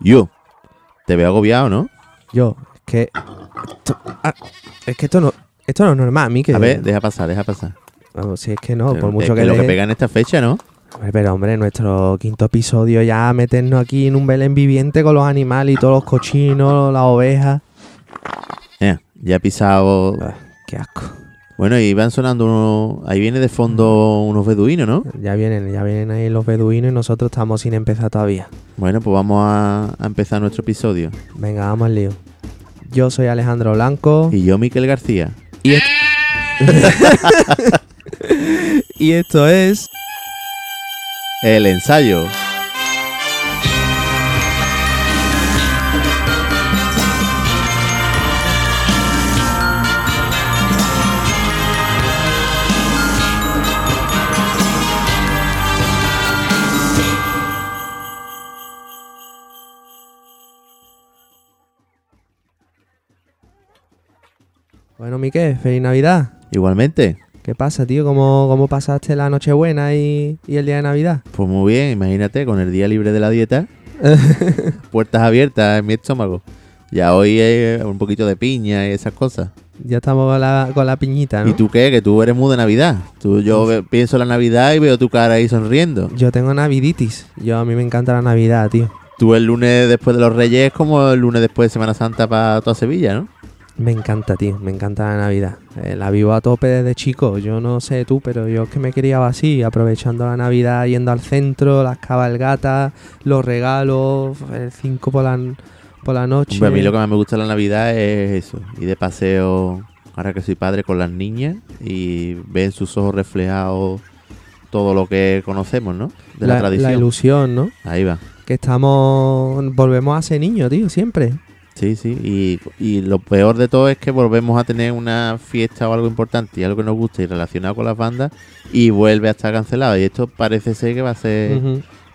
Yo, te veo agobiado, ¿no? Yo, es que. esto- ah, es que esto no, esto no es normal, Miquel. A ver, deja pasar, deja pasar. Vamos, si es que no, Pero por es mucho que, lo que pega en esta fecha, ¿no? Hombre, Pero hombre, nuestro quinto episodio ya meternos aquí en un Belén viviente con los animales y todos los cochinos, las ovejas. Eh, ya he pisado. Ah, qué asco. Bueno, y van sonando unos. Ahí viene de fondo unos beduinos, ¿no? Ya vienen, ya vienen ahí los beduinos y nosotros estamos sin empezar todavía. Bueno, pues vamos a, a empezar nuestro episodio. Venga, vamos al lío. Yo soy Alejandro Blanco Y yo, Miquel García. y, est- y esto es El ensayo. Bueno, Miquel, feliz Navidad. Igualmente. ¿Qué pasa, tío? ¿Cómo, cómo pasaste la Nochebuena y, y el día de Navidad? Pues muy bien, imagínate, con el día libre de la dieta, puertas abiertas en mi estómago. Ya hoy hay un poquito de piña y esas cosas. Ya estamos con la, con la piñita, ¿no? ¿Y tú qué? Que tú eres muy de Navidad. Tú, yo ve- pienso en la Navidad y veo tu cara ahí sonriendo. Yo tengo naviditis. Yo a mí me encanta la Navidad, tío. Tú el lunes después de los Reyes es como el lunes después de Semana Santa para toda Sevilla, ¿no? Me encanta, tío. Me encanta la Navidad. Eh, la vivo a tope desde chico. Yo no sé tú, pero yo es que me criaba así, aprovechando la Navidad, yendo al centro, las cabalgatas, los regalos, el 5 por la, por la noche. Hombre, a mí lo que más me gusta de la Navidad es eso. Ir de paseo, ahora que soy padre, con las niñas y ver en sus ojos reflejados todo lo que conocemos, ¿no? De la, tradición. ilusión, ¿no? Ahí va. Que estamos. Volvemos a ser niños, tío, siempre. Sí, sí. Y, y lo peor de todo es que volvemos a tener una fiesta o algo importante y algo que nos gusta y relacionado con las bandas y vuelve a estar cancelado. Y esto parece ser que va a ser...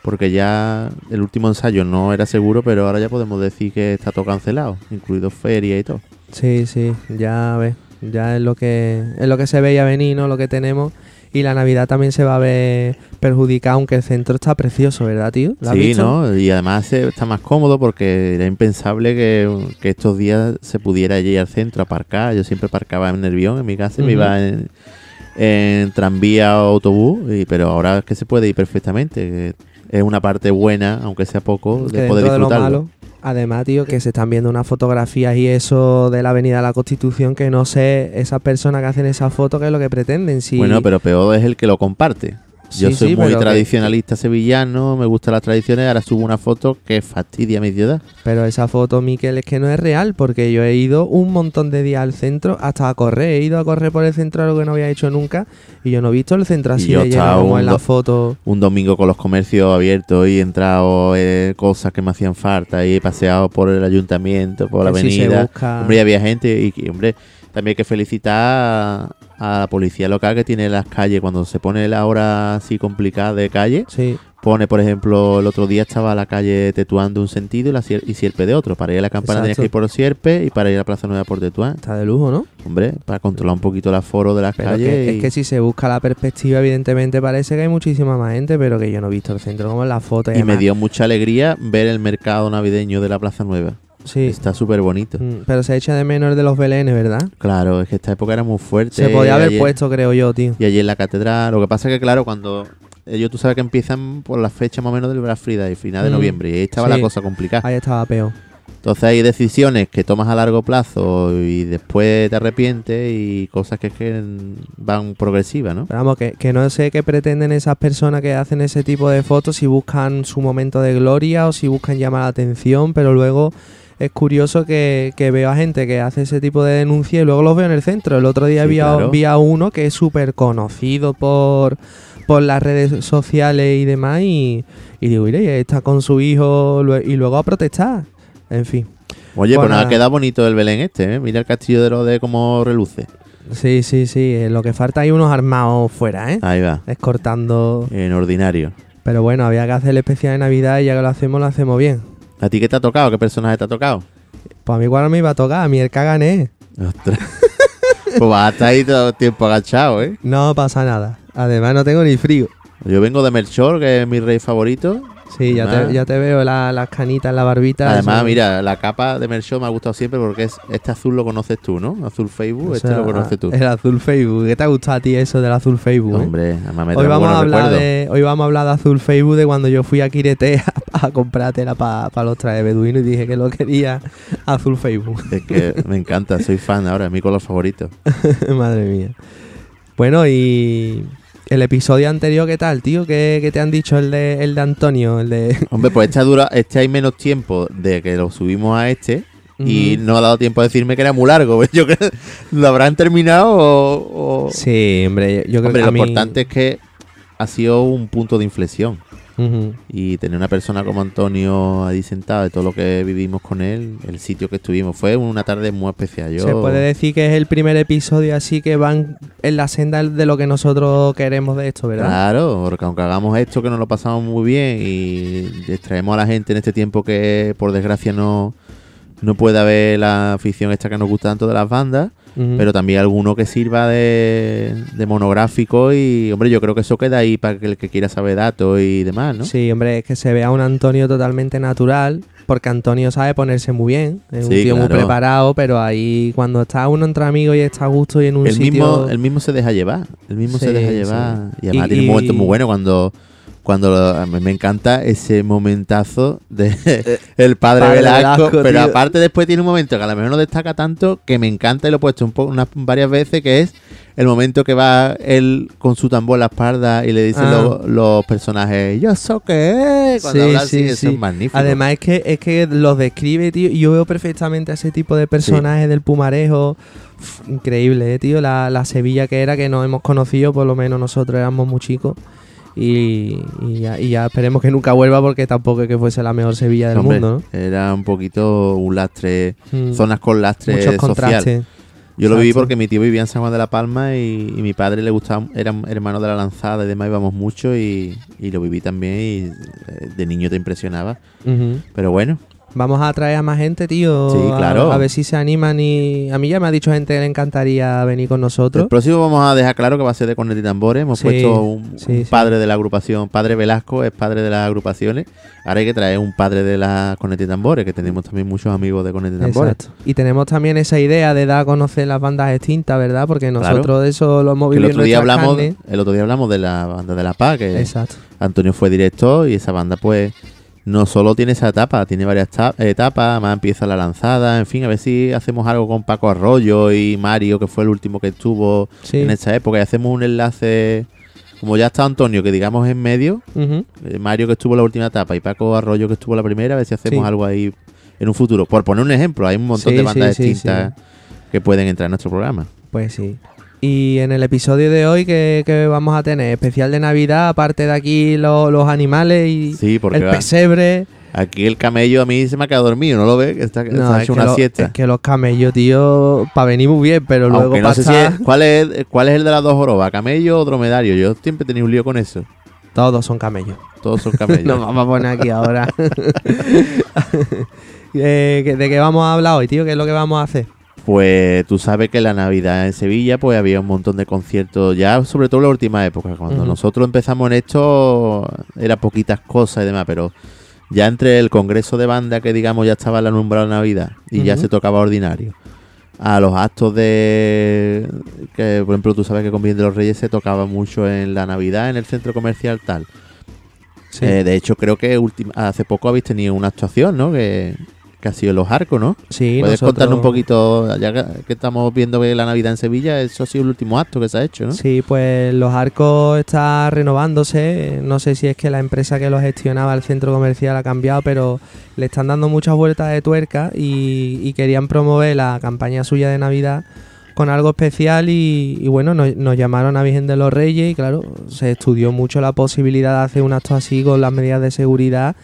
Porque ya el último ensayo no era seguro, pero ahora ya podemos decir que está todo cancelado, incluido feria y todo. Sí, sí, ya ves. Ya es lo que es lo que se veía venir, ¿no? Lo que tenemos. Y la Navidad también se va a ver perjudicada, aunque el centro está precioso, ¿verdad, tío? ¿Lo has Sí, visto? ¿no? Y además eh, está más cómodo porque era impensable que, que estos días se pudiera ir al centro a aparcar. Yo siempre aparcaba en Nervión, en mi casa, y me iba en, en tranvía o autobús, y, pero ahora es que se puede ir perfectamente. Es una parte buena, aunque sea poco, Que de poder dentro de lo disfrutarlo. malo, además, tío, que se están viendo unas fotografías y eso de la Avenida de la Constitución, que no sé, esas personas que hacen esa foto, qué es lo que pretenden. Si... Bueno, pero peor es el que lo comparte. Yo Sí, soy sí, muy que- tradicionalista sevillano, me gustan las tradiciones, ahora subo una foto que fastidia mi ciudad. Pero esa foto, Miquel, es que no es real, porque yo he ido un montón de días al centro, hasta a correr. He ido a correr por el centro, algo que no había hecho nunca, y yo no he visto el centro así yo de lleno como en la foto. un domingo con los comercios abiertos y he entrado eh, cosas que me hacían falta y he paseado por el ayuntamiento, por la si avenida. Hombre, había gente y, y, hombre, también hay que felicitar a, la policía local que tiene las calles. Cuando se pone la hora así complicada de calle, Sí, pone, por ejemplo, el otro día estaba la calle Tetuán de un sentido y, la Sier- y Sierpe de otro. Para ir a la campana tenías que ir por Sierpe y para ir a la Plaza Nueva por Tetuán. está de lujo, ¿no? Hombre, para controlar un poquito el aforo de las Pero calles. que- y- es que si se busca la perspectiva, evidentemente parece que hay muchísima más gente, pero que yo no he visto el centro como en la foto. y me además- dio mucha alegría ver el mercado navideño de la Plaza Nueva. Sí, Está súper bonito. Mm, pero se echa de menos el de los belenes, ¿verdad? Claro, es que esta época era muy fuerte. Se podía haber ayer- puesto, creo yo, tío. Y allí en la catedral. Lo que pasa es que, claro, cuando ellos tú sabes que empiezan por la fecha más o menos del Black Friday, final de Mm, noviembre. Y ahí estaba sí. la cosa complicada. Ahí estaba peor. Entonces hay decisiones que tomas a largo plazo y después te arrepientes y cosas que, es que van progresivas, ¿no? Pero vamos, que, que no sé qué pretenden esas personas que hacen ese tipo de fotos, si buscan su momento de gloria o si buscan llamar la atención, pero luego es curioso que, que veo a gente que hace ese tipo de denuncia y luego los veo en el centro. El otro día Sí, vi, a, claro. vi a uno que es súper conocido por, por las redes sociales y demás y, y digo, mire, está con su hijo y luego a protestar. En fin. Oye, Pues pues nada, nada. queda bonito el Belén este, ¿eh? Mira el castillo de Rode cómo reluce. Sí, sí, sí. eh, Lo que falta hay unos armados fuera, ¿eh? Ahí va, Escortando. en ordinario. Pero bueno, había que hacer el especial de Navidad y ya que lo hacemos, lo hacemos bien. ¿A ti qué te ha tocado? ¿Qué personaje te ha tocado? Pues a mí igual me iba a tocar, a mí el cagané. Ostras. pues vas a estar ahí todo el tiempo agachado, ¿eh? No pasa nada. Además no tengo ni frío. Yo vengo de Melchor, que es mi rey favorito, Sí, ya te, ya te veo la- las canitas la barbita. Además, eso- mira, la capa de Merchó me ha gustado siempre porque es este azul lo conoces tú, ¿no? Azul Facebook, o este sea, lo conoces tú. El azul Facebook. ¿Qué te ha gustado a ti eso del azul Facebook? eh? Hombre, además me Hoy vamos, a hablar recuerdos. de, hoy vamos a hablar de azul Facebook de cuando yo fui a Quirete a, a comprar tela para los trajes beduinos y dije que lo quería azul Facebook. Es que me encanta, soy fan ahora, es mi color favorito. Madre mía. Bueno, y el episodio anterior, ¿qué tal, tío? ¿Qué, qué te han dicho el de, el de Antonio? El de... Hombre, pues este, dura, este hay menos tiempo de que lo subimos a este y no ha dado tiempo a decirme que era muy largo. Yo creo que lo habrán terminado o... o- Sí, hombre, yo creo Hombre, que lo mí- importante es que ha sido un punto de inflexión. Y tener una persona como Antonio ahí sentado de todo lo que vivimos con él, el sitio que estuvimos, fue una tarde muy especial. Yo, Se puede decir que es el primer episodio así que van en la senda de lo que nosotros queremos de esto, ¿verdad? Claro, porque aunque hagamos esto que nos lo pasamos muy bien y distraemos a la gente en este tiempo que por desgracia no, no puede haber la afición esta que nos gusta tanto de las bandas, Pero también alguno que sirva de, de monográfico y hombre yo creo que eso queda ahí para que el que quiera saber datos y demás, ¿no? Sí, hombre, es que se vea un Antonio totalmente natural, porque Antonio sabe ponerse muy bien, es un tío muy preparado, pero ahí cuando está uno entre amigos y está a gusto y en un el sitio... mismo, el mismo se deja llevar, el mismo Sí, se deja sí. llevar y además Y- tiene un momento muy bueno cuando cuando lo- a mí me encanta ese momentazo de el padre, Padre Velasco, Velasco, pero tío. aparte después tiene un momento que a lo mejor no destaca tanto que me encanta y lo he puesto un poco unas varias veces que es el momento que va él con su tambor en la espalda y le dicen Ah. los, los personajes yo sé qué es cuando Sí, habla así sí, eso sí. es magnífico Además es que es que los describe, tío, y yo veo perfectamente a ese tipo de personajes del Pumarejo. Uf, increíble, eh, tío, la, la Sevilla que era, que nos hemos conocido, por lo menos nosotros éramos muy chicos. Y, y ya, y ya esperemos que nunca vuelva porque tampoco es que fuese la mejor Sevilla del Hombre, mundo, era un poquito un lastre ¿no? Mm, zonas con lastre Muchos social contrastes. Yo lo viví porque mi tío vivía en San Juan de la Palma y, y mi padre le gustaba, era hermano de la lanzada y demás, íbamos mucho y, y lo viví también y eh, de niño te impresionaba. Pero bueno, Vamos a traer a más gente, tío. Sí, claro. A, ver si se animan y... A mí ya me ha dicho gente que le encantaría venir con nosotros. el próximo vamos a dejar claro que va a ser de cornet y tambores. Hemos Sí, puesto un, sí, un sí. padre de la agrupación, padre Velasco es padre de las agrupaciones. Ahora hay que traer un padre de la cornet y tambores, que tenemos también muchos amigos de cornet y tambores. Exacto. Y tenemos también esa idea de dar a conocer las bandas extintas, ¿verdad? Porque Claro. nosotros de eso lo hemos Que el vivido otro día hablamos, el otro día hablamos de la banda de la Paz, que Exacto. Antonio fue director y esa banda pues no solo tiene esa etapa, tiene varias ta- etapas, además empieza la lanzada, en fin, a ver si hacemos algo con Paco Arroyo y Mario, que fue el último que estuvo Sí. en esa época, y hacemos un enlace, como ya está Antonio, que digamos en medio, eh, Mario que estuvo en la última etapa y Paco Arroyo que estuvo en la primera, a ver si hacemos Sí. algo ahí en un futuro. Por poner un ejemplo, hay un montón Sí, de bandas distintas que pueden entrar en nuestro programa. Pues sí. Y en el episodio de hoy, ¿qué, qué vamos a tener? Especial de Navidad, aparte de aquí lo- los animales y Sí, el va- pesebre. aquí el camello a mí se me ha quedado dormido, ¿no lo ves? Que está, No, está es hecho que, una lo- siesta. es que los camellos, tío, para venir muy bien, pero luego no sé si es, ¿cuál, es, ¿cuál es el de las dos jorobas? ¿Camello o dromedario? Yo siempre he tenido un lío con eso. Todos son camellos. Todos son camellos. Nos vamos a poner aquí ahora. Eh, ¿que- ¿De qué vamos a hablar hoy, tío? ¿Qué es lo que vamos a hacer? Pues tú sabes que la Navidad en Sevilla pues había un montón de conciertos, ya sobre todo en la última época. Cuando nosotros empezamos en esto era poquitas cosas y demás, pero ya entre el congreso de banda que digamos ya estaba la nombrada Navidad y ya se tocaba ordinario. A los actos de que por ejemplo tú sabes que con Bien de los Reyes se tocaba mucho en la Navidad en el centro comercial tal. Sí. Eh, de hecho, creo que hace poco habéis tenido una actuación, ¿no? Que, que ha sido los arcos, ¿no? sí, ¿Puedes nosotros- contarnos un poquito, ya que, estamos viendo que la Navidad en Sevilla, eso ha sido el último acto que se ha hecho, ¿no? Sí, pues los arcos está renovándose. No sé si es que la empresa que lo gestionaba el centro comercial ha cambiado, pero le están dando muchas vueltas de tuerca y, y querían promover la campaña suya de Navidad con algo especial y, y bueno, nos, nos llamaron a Virgen de los Reyes y claro, se estudió mucho la posibilidad de hacer un acto así con las medidas de seguridad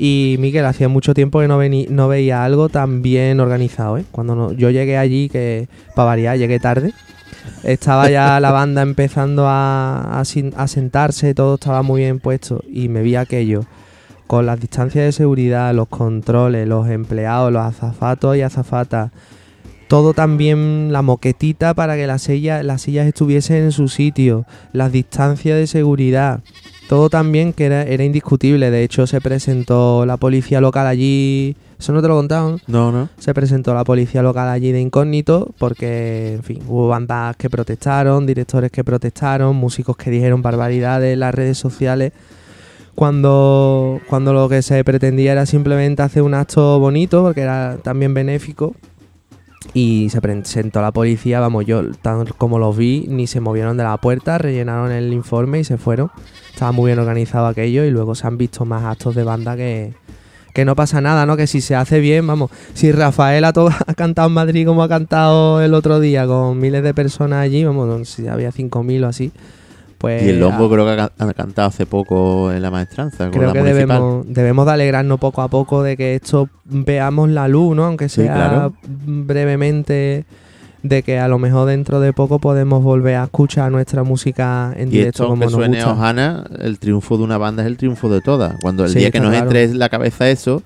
y Miguel, hacía mucho tiempo que no, vení- no veía algo tan bien organizado. ¿eh? Cuando no- yo llegué allí, que para variar, llegué tarde, estaba ya la banda empezando a, a sin- a sentarse, todo estaba muy bien puesto y me vi aquello con las distancias de seguridad, los controles, los empleados, los azafatos y azafatas. Todo también la moquetita para que las sillas, las sillas estuviesen en su sitio, las distancias de seguridad. Todo también que era, era indiscutible. De hecho, se presentó la policía local allí. Eso no te lo contaron. No, no. Se presentó la policía local allí de incógnito porque, en fin, hubo bandas que protestaron, directores que protestaron, músicos que dijeron barbaridades en las redes sociales. Cuando, cuando lo que se pretendía era simplemente hacer un acto bonito, porque era también benéfico, y se presentó la policía, vamos, yo tal como los vi, ni se movieron de la puerta, rellenaron el informe y se fueron. Estaba muy bien organizado aquello y luego se han visto más actos de banda que, que no pasa nada, ¿no? Que si se hace bien, vamos, si Rafael ha, ha cantado en Madrid como ha cantado el otro día con miles de personas allí, vamos, si había 5.000 o así, pues... y el Lombo creo que ha, ha cantado hace poco en la maestranza. con Creo la que municipal. debemos, debemos de alegrarnos poco a poco de que esto veamos la luz, ¿no? Aunque Sí, sea claro. brevemente, de que a lo mejor dentro de poco podemos volver a escuchar nuestra música en Y directo esto como nos suene gusta. Ojana, el triunfo de una banda es el triunfo de todas. Cuando el Sí, día que nos claro. entre en la cabeza eso,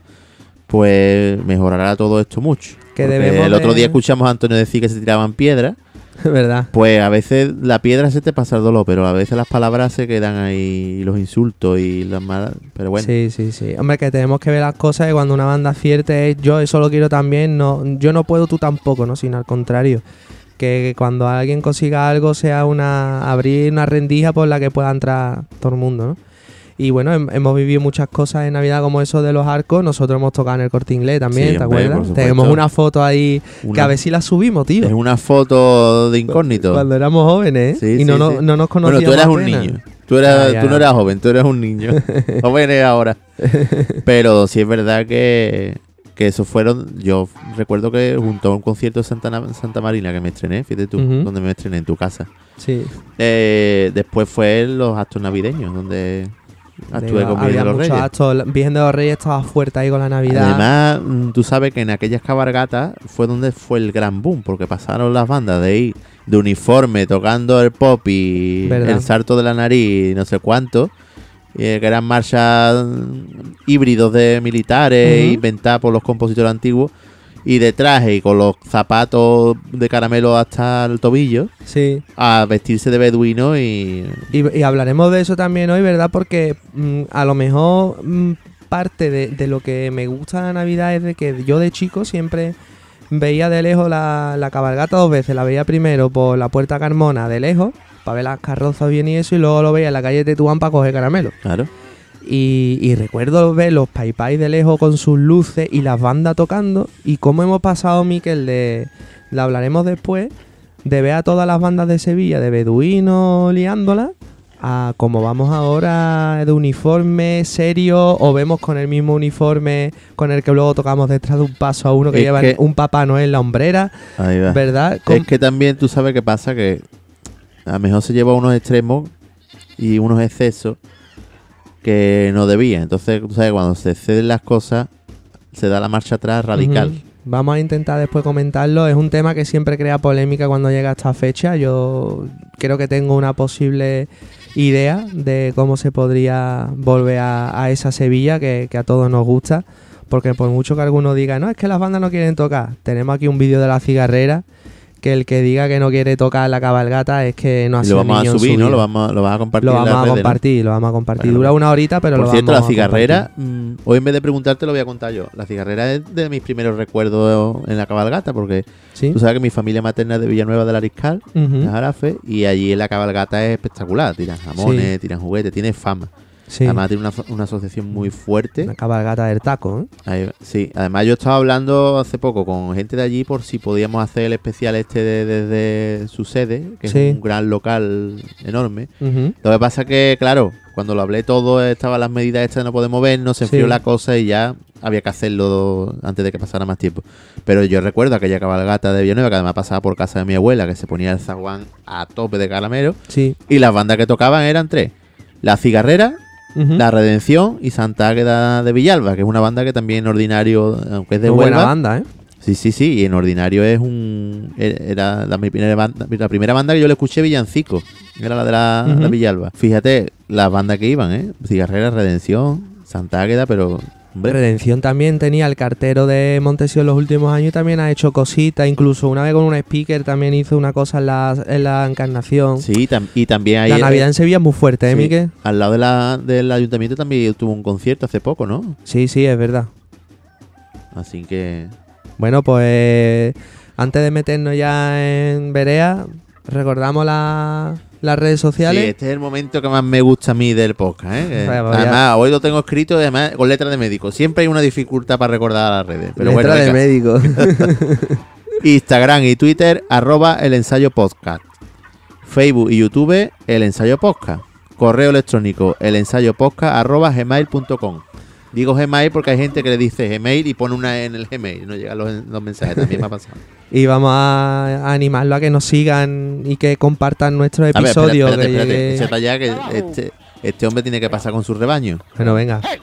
pues mejorará todo esto mucho. Que debemos el otro día escuchamos a Antonio decir que se tiraban piedras. ¿Verdad? Pues a veces la piedra se te pasa el dolor, pero a veces las palabras se quedan ahí, los insultos y las malas. Pero bueno, Sí, sí, sí. Hombre, que tenemos que ver las cosas y cuando una banda acierte es yo eso lo quiero también, no, yo no puedo, tú tampoco, ¿no? Sino al contrario. Que cuando alguien consiga algo sea una abrir una rendija por la que pueda entrar todo el mundo, ¿no? Y bueno, hem- hemos vivido muchas cosas en Navidad como eso de los arcos. Nosotros hemos tocado en el corte inglés también, Sí, ¿te hombre, acuerdas? Tenemos una foto ahí que a ver si la subimos, tío. es una foto de incógnito. Cuando éramos jóvenes, ¿eh? Sí, y no, no, no nos Bueno, conocíamos. tú eras un niño. Tú, eras, Ah, ya. tú no eras joven, tú eras un niño. joven eres ahora. Pero sí es verdad que, que eso fueron. Yo recuerdo que junto a un concierto de Santa, Santa Marina que me estrené, fíjate tú, donde me estrené en tu casa. Sí. Eh, después fue los actos navideños, donde Digo, con Virgen de los Reyes. actos. Virgen de los Reyes estaba fuerte ahí con la Navidad. Además, mm, tú sabes que en aquellas cabalgatas fue donde fue el gran boom, porque pasaron las bandas de ahí, de uniforme, tocando el pop y ¿Verdad? el salto de la nariz y no sé cuánto, eh, que eran marchas mm, híbridos de militares Ujú. inventadas por los compositores antiguos, y de traje y con los zapatos de caramelo hasta el tobillo, Sí. a vestirse de beduino y... Y, y hablaremos de eso también hoy, ¿verdad? Porque mm, a lo mejor mm, parte de, de lo que me gusta de la Navidad es de que yo de chico siempre veía de lejos la, la cabalgata dos veces. La veía primero por la Puerta Carmona de lejos, para ver las carrozas bien y eso, y luego lo veía en la calle Tetuán para coger caramelo. Claro. Y, y recuerdo ver los paipai de lejos con sus luces y las bandas tocando. Y cómo hemos pasado, Miquel, de. La hablaremos después. De ver a todas las bandas de Sevilla de beduinos liándolas. A como vamos ahora de uniforme serio. O vemos con el mismo uniforme con el que luego tocamos detrás de un paso a uno que Es lleva que- un Papá Noel en la hombrera. Ahí va. ¿Verdad? Com- Es que también tú sabes qué pasa, que a lo mejor se lleva unos extremos y unos excesos que no debía. Entonces, tú sabes, cuando se ceden las cosas, se da la marcha atrás radical. Vamos a intentar después comentarlo. Es un tema que siempre crea polémica cuando llega a esta fecha. Yo creo que tengo una posible idea de cómo se podría volver a, a esa Sevilla que, que a todos nos gusta. Porque por mucho que alguno diga, no, es que las bandas no quieren tocar. Tenemos aquí un vídeo de la cigarrera que el que diga que no quiere tocar la cabalgata es que no ha sido lo vamos a niño subir, su ¿no? Lo vamos, lo vas a compartir Lo en vamos a redes, ¿no? compartir, lo vamos a compartir. Bueno, Dura una horita, pero Por lo cierto, vamos la a compartir. cigarrera, mm, hoy en vez de preguntarte lo voy a contar yo. La cigarrera es de mis primeros recuerdos en la cabalgata, porque ¿Sí? tú sabes que mi familia materna es de Villanueva del Ariscal, Ujú. de Jarafe, y allí en la cabalgata es espectacular. Tiran jamones, tiran juguetes, tiene fama. Sí. Además tiene una, una asociación muy fuerte. Una cabalgata del taco, ¿eh? Ahí sí, además yo estaba hablando hace poco con gente de allí por si podíamos hacer el especial este de- desde su sede, que Sí. es un gran local enorme. Lo que pasa que, claro, cuando lo hablé todo, estaban las medidas estas de no poder movernos, se Sí. enfrió la cosa y ya había que hacerlo antes de que pasara más tiempo. Pero yo recuerdo aquella cabalgata de Villanueva que además pasaba por casa de mi abuela, que se ponía el zaguán a tope de caramelo, Sí. y las bandas que tocaban eran tres. La Cigarrera, La Redención y Santa Águeda de Villalba, que es una banda que también en ordinario, aunque es de Muy buena Huelva, banda, ¿eh? Sí, sí, sí, y en ordinario es un. Era la mi primera banda, la primera banda que yo le escuché Villancico. Era la de la, la Villalba. Fíjate, las bandas que iban, ¿eh? Cigarrera, Redención, Santa Águeda, pero Redención también tenía el cartero de Montesio en los últimos años y también ha hecho cositas, incluso una vez con un speaker también hizo una cosa en la, en la encarnación. sí, tam- y también ahí la eh, Navidad en Sevilla es muy fuerte, ¿eh, sí, Mique? al lado de la, del ayuntamiento también tuvo un concierto hace poco, ¿no? Sí, sí, es verdad. Así que Bueno, pues antes de meternos ya en Berea, recordamos la- las redes sí, sociales. este es el momento que más me gusta a mí del podcast, ¿eh? Que Vaya, vaya. además, hoy lo tengo escrito además con letra de médico. Siempre hay una dificultad para recordar las redes. Pero Letra bueno, de médico. Instagram y Twitter, arroba el ensayo podcast. Facebook y YouTube, el ensayo podcast. Correo electrónico, el ensayo podcast, arroba gmail.com. Digo Gmail porque hay gente que le dice Gmail y pone una E en el Gmail y no llegan los, los mensajes. También me ha pasado. y vamos a, animarlo a que nos sigan y que compartan nuestros A ver, espérate, episodios. espérate, que espérate, este, este hombre tiene que pasar con su rebaño. Bueno, venga. ¡Eh!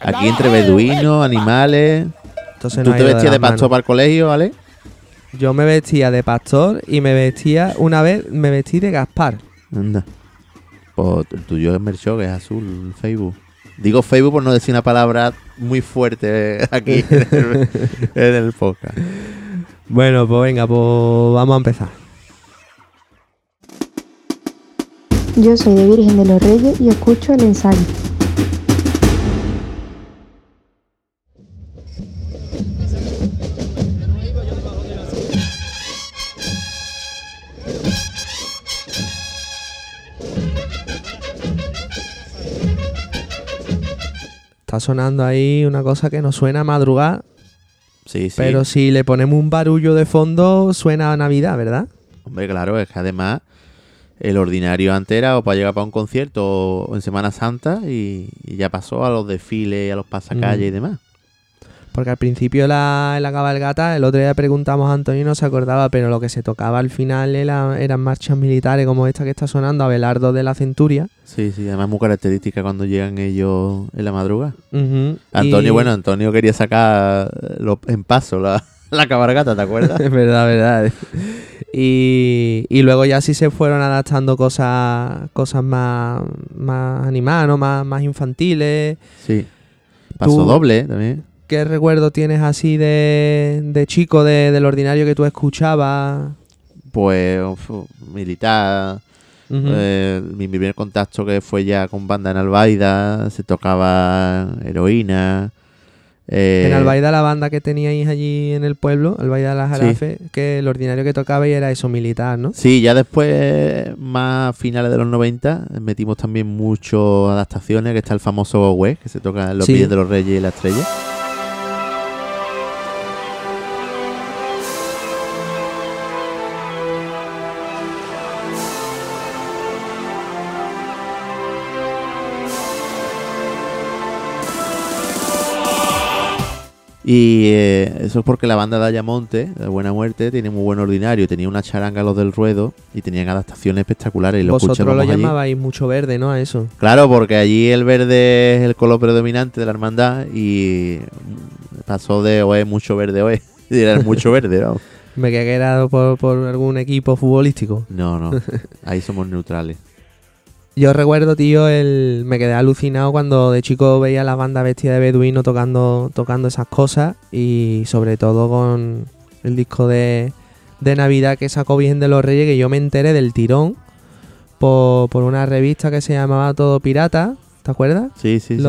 Aquí entre beduinos, animales. Entonces ¿Tú te vestías de pastor para el colegio, vale? Yo me vestía de pastor y me vestía, una vez me vestí de Gaspar. Anda. Pues el tuyo es Merchó, que es azul, Facebook. Digo Facebook por no decir una palabra muy fuerte aquí en el, en el podcast. Bueno, pues venga, pues vamos a empezar. Yo soy de Virgen de los Reyes y escucho el ensayo. Está sonando ahí una cosa que nos suena a madrugar, Sí, sí. pero si le ponemos un barullo de fondo suena a Navidad, ¿verdad? Hombre, claro, es que además el ordinario antes era o para llegar para un concierto o en Semana Santa y, y ya pasó a los desfiles, a los pasacalles Mm. y demás. Porque al principio la, en la cabalgata, el otro día preguntamos a Antonio y no se acordaba, pero lo que se tocaba al final era- eran marchas militares como esta que está sonando, Abelardo de la Centuria. Sí, sí, además muy característica cuando llegan ellos en la madrugada. Ujú, Antonio, y- bueno, Antonio quería sacar lo- en paso la, la cabalgata, ¿te acuerdas? Es verdad, verdad. Y, y luego ya sí se fueron adaptando cosas cosas más, más animadas, ¿no? más, más infantiles. Sí. Paso Tú- doble ¿eh? también. ¿Qué recuerdo tienes así de, de chico, de- del ordinario que tú escuchabas? Pues uf, militar. Eh, mi primer contacto que fue ya con banda en Albaida. Se tocaba heroína. eh, En Albaida la banda que teníais allí en el pueblo, Albaida de la Sí. Jarafe, que el ordinario que tocaba y era eso militar, ¿no? Sí, ya después, más a finales de los 90, metimos también muchas adaptaciones, que está el famoso West, que se toca en los Sí. Villas de los Reyes y la Estrella. Y eh, eso es porque la banda de Ayamonte, de Buena Muerte, tiene muy buen ordinario. Tenía una charanga los del ruedo y tenían adaptaciones espectaculares. Y lo Vosotros lo allí. llamabais mucho verde, ¿no? A eso. Claro, porque allí el verde es el color predominante de la hermandad y pasó de OE mucho verde OE. Y era mucho verde, ¿no? Me quedé que era por, por algún equipo futbolístico. No, no. Ahí somos neutrales. Yo recuerdo, tío, el me quedé alucinado cuando de chico veía la banda vestida de beduino tocando, tocando esas cosas y sobre todo con el disco de, de Navidad que sacó Virgen de los Reyes, que yo me enteré del tirón por, por una revista que se llamaba Todo Pirata, ¿te acuerdas? Sí, sí, sí.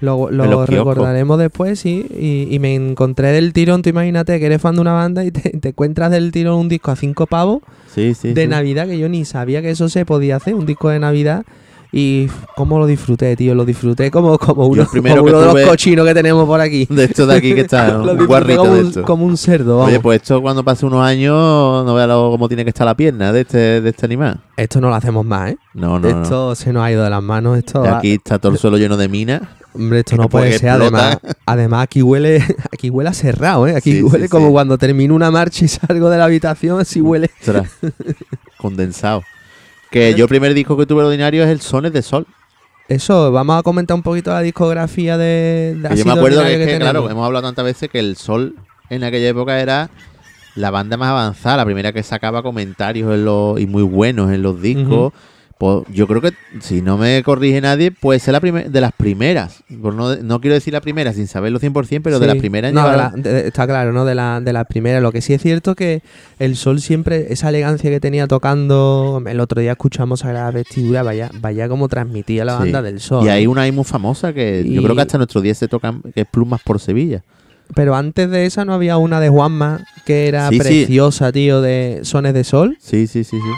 Lo, recordaremos después, sí. Y, y me encontré del tirón, tú imagínate que eres fan de una banda y te, te encuentras del tirón un disco a cinco pavos Sí, sí, de sí. Navidad que yo ni sabía que eso se podía hacer, un disco de Navidad. Y cómo lo disfruté, tío. Lo disfruté como, como uno, primero como uno de los cochinos que tenemos por aquí. De esto de aquí que está, un guarrito como, de un, como un cerdo, vamos. Oye, pues esto cuando pase unos años, no veas cómo tiene que estar la pierna de este, de este animal. Esto no lo hacemos más, ¿eh? No, no, no. esto se nos ha ido de las manos. Esto, aquí está todo el suelo lleno de minas. Hombre, esto no puede ser. Además, además aquí huele aquí huele a cerrado, ¿eh? Aquí Sí, huele sí. como cuando termino una marcha y salgo de la habitación, así huele. Condensado. Que yo el primer disco que tuve ordinario es el Sones de Sol. Eso, vamos a comentar un poquito la discografía de, de Que yo me acuerdo que, claro, hemos hablado tantas veces que el Sol en aquella época era la banda más avanzada, la primera que sacaba comentarios en los, y muy buenos en los discos. Pues yo creo que, si no me corrige nadie, puede ser la de las primeras. No, no quiero decir la primera sin saberlo 100%, pero de las primeras No, la- de- está claro, ¿no? De la, de la primera. Lo que sí es cierto que el sol siempre, esa elegancia que tenía tocando, el otro día escuchamos a la vestidura, vaya, vaya como transmitía la Sí. banda del sol. Y hay una ahí muy famosa que yo creo que hasta nuestro día se tocan, que es Plumas por Sevilla. Pero antes de esa no había una de Juanma que era sí. preciosa, tío, de Sones de Sol. Sí, sí, sí, sí.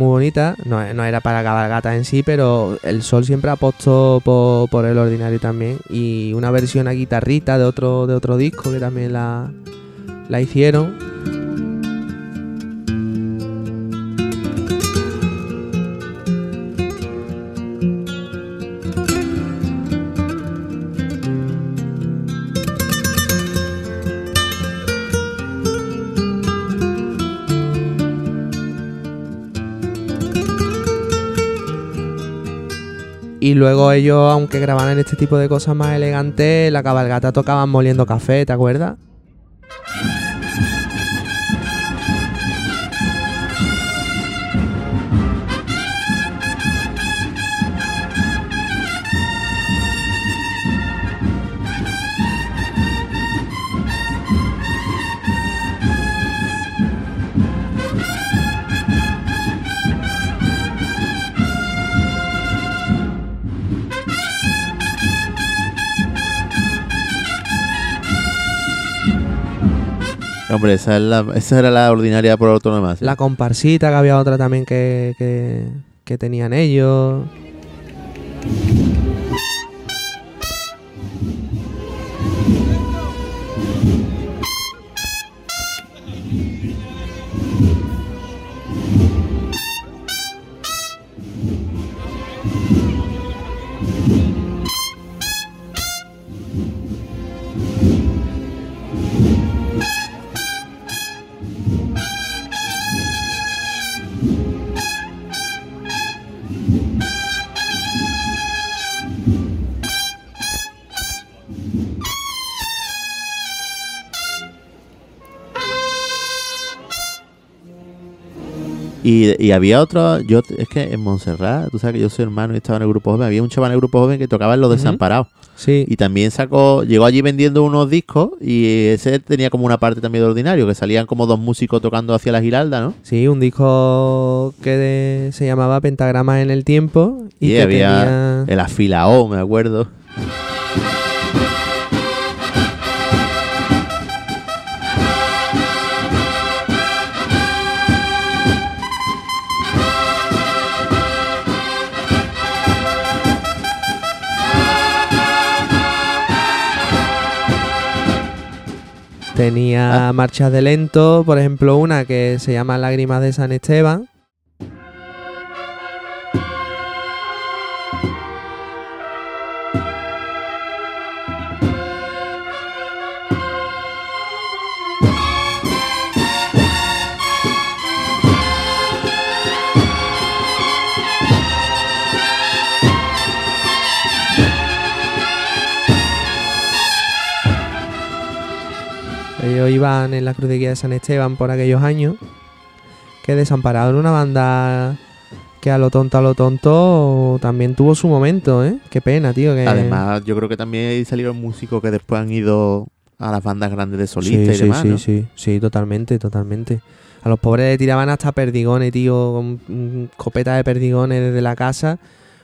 Muy bonita, no, no era para cabalgata en sí, pero el sol siempre apostó por, por el ordinario también. Y una versión a guitarrita de otro, de otro disco que también la, la hicieron. Luego ellos, aunque grabaran este tipo de cosas más elegantes, la cabalgata tocaban moliendo café, ¿te acuerdas? Hombre, esa, es la, esa era la ordinaria por autónoma. sí. La comparsita, que había otra también que, que, que tenían ellos. Y, y había otro, yo es que en Montserrat, tú sabes que yo soy hermano y estaba en el grupo joven, había un chaval en el grupo joven que tocaba en los desamparados. Sí, Y también sacó, llegó allí vendiendo unos discos y ese tenía como una parte también de ordinario, que salían como dos músicos tocando hacia la giralda, ¿no? sí, un disco que de- se llamaba Pentagramas en el Tiempo. Y, Y, que había tenía... el afilao, me acuerdo. Tenía Ah. marchas de lento, por ejemplo, una que se llama Lágrimas de San Esteban. Ellos iban en la cruz de guía de San Esteban por aquellos años. Que desampararon una banda que a lo tonto, a lo tonto también tuvo su momento, ¿eh? Qué pena, tío. Que... Además, yo creo que también salieron músicos que después han ido a las bandas grandes de sí, solistas sí, y demás, sí, ¿no? sí, sí, totalmente, totalmente. A los pobres le tiraban hasta perdigones, tío, con mm, escopeta de perdigones desde la casa.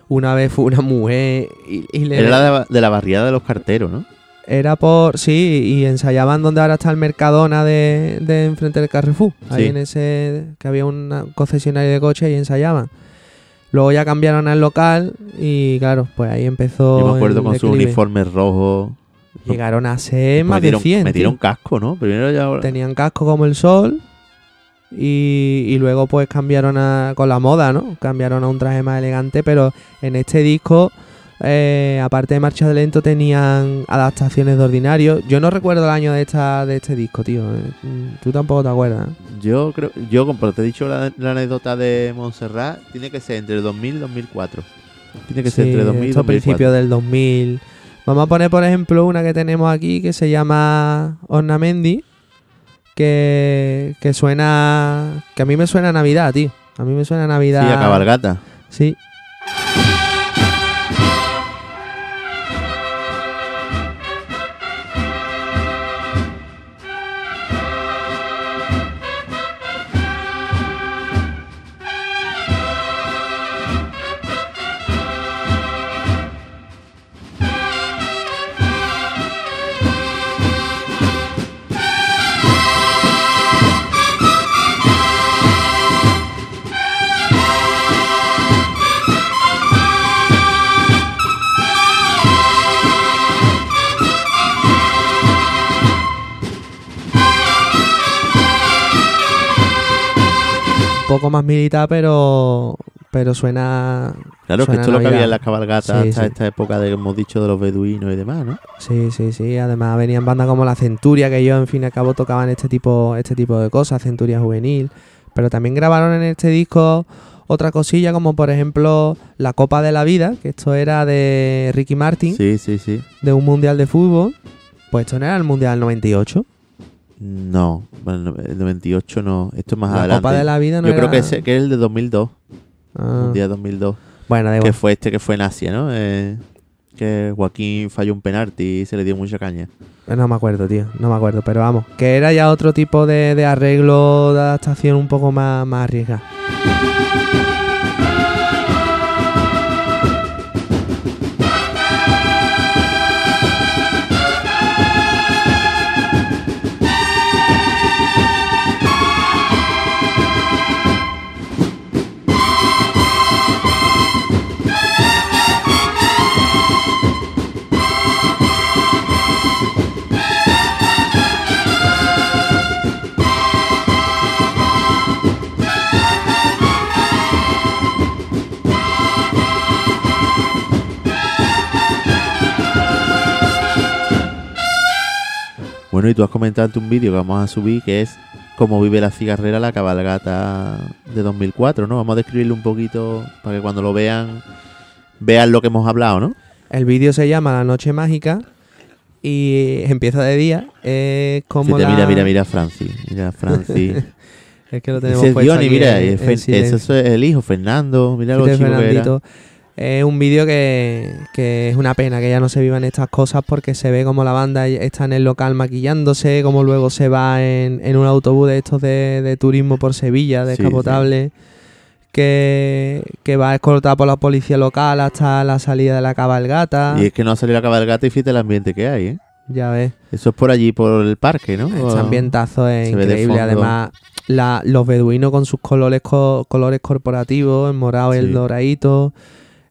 Una vez fue una mujer y, y le... Era la de, de la barriada de los carteros, ¿no? Era por. Sí, y ensayaban donde ahora está el Mercadona de, de enfrente del Carrefour. Ahí Sí. en ese. que había un concesionario de coches y ensayaban. Luego ya cambiaron al local y claro, pues ahí empezó. Yo me acuerdo con su declive. uniforme rojo Llegaron a ser más metieron, de 100. tío. metieron casco, ¿no? Primero ya. Tenían casco como el sol. Y, y luego pues cambiaron a, con la moda, ¿no? Cambiaron a un traje más elegante, pero en este disco, eh, aparte de Marcha de Lento, tenían adaptaciones de ordinario. Yo no recuerdo el año de esta de este disco, tío. eh, mm, Tú tampoco te acuerdas. Yo creo. Yo, como te he dicho la, la anécdota de Montserrat, tiene que ser entre el 2000 y 2004. Tiene que ser Sí, entre 2000 y esto a 2004. principios del 2000. Vamos a poner, por ejemplo, una que tenemos aquí que se llama Ornamendi. Que, que suena. Que a mí me suena a Navidad, tío. A mí me suena a Sí, Navidad. a cabalgata. Sí. Poco más militar, pero. Pero suena. Claro, que Suena esto es lo que había en las cabalgatas Sí, hasta sí. esta época de que hemos dicho de los beduinos y demás, ¿no? Sí, sí, sí. Además venían bandas como la Centuria, que ellos, en fin y al cabo, tocaban este tipo, este tipo de cosas, Centuria Juvenil. Pero también grabaron en este disco otra cosilla, como por ejemplo La Copa de la Vida, que esto era de Ricky Martin, Sí, sí, sí. de un mundial de fútbol. Pues esto no era el mundial del 98. No, bueno, el 98 no. Esto es más la adelante. Copa de la Vida no Yo era... creo que, ese- que es el de 2002. Ah, Un día 2002. Bueno, da Que igual. fue este que fue en Asia, ¿no? Eh, que Joaquín falló un penalti y se le dio mucha caña. No me acuerdo, tío. No me acuerdo. Pero vamos, que era ya otro tipo de, de arreglo, de adaptación un poco más, más arriesgada. Bueno, y tú has comentado un vídeo que vamos a subir que es cómo vive la cigarrera la cabalgata de 2004, ¿no? Vamos a describirlo un poquito para que cuando lo vean vean lo que hemos hablado, ¿no? El vídeo se llama La Noche Mágica y empieza de día. Es como la... Mira, mira, mira, Francis. Mira, Francis. Es que lo tenemos Ese es mira, en- en eso es el hijo, Fernando. Mira lo Fíjate, chico que era. Es un vídeo que, que es una pena que ya no se vivan estas cosas porque se ve como la banda está en el local maquillándose, como luego se va en, en un autobús de estos de, de turismo por Sevilla, de Sí, escapotable, que, que va escoltado por la policía local hasta la salida de la cabalgata. Y es que no ha salido la cabalgata y fíjate el ambiente que hay, ¿eh? Ya ves. Eso es por allí, por el parque, ¿no? Este ambientazo es se increíble. Además, la- los beduinos con sus colores co- colores corporativos, el morado y el doradito.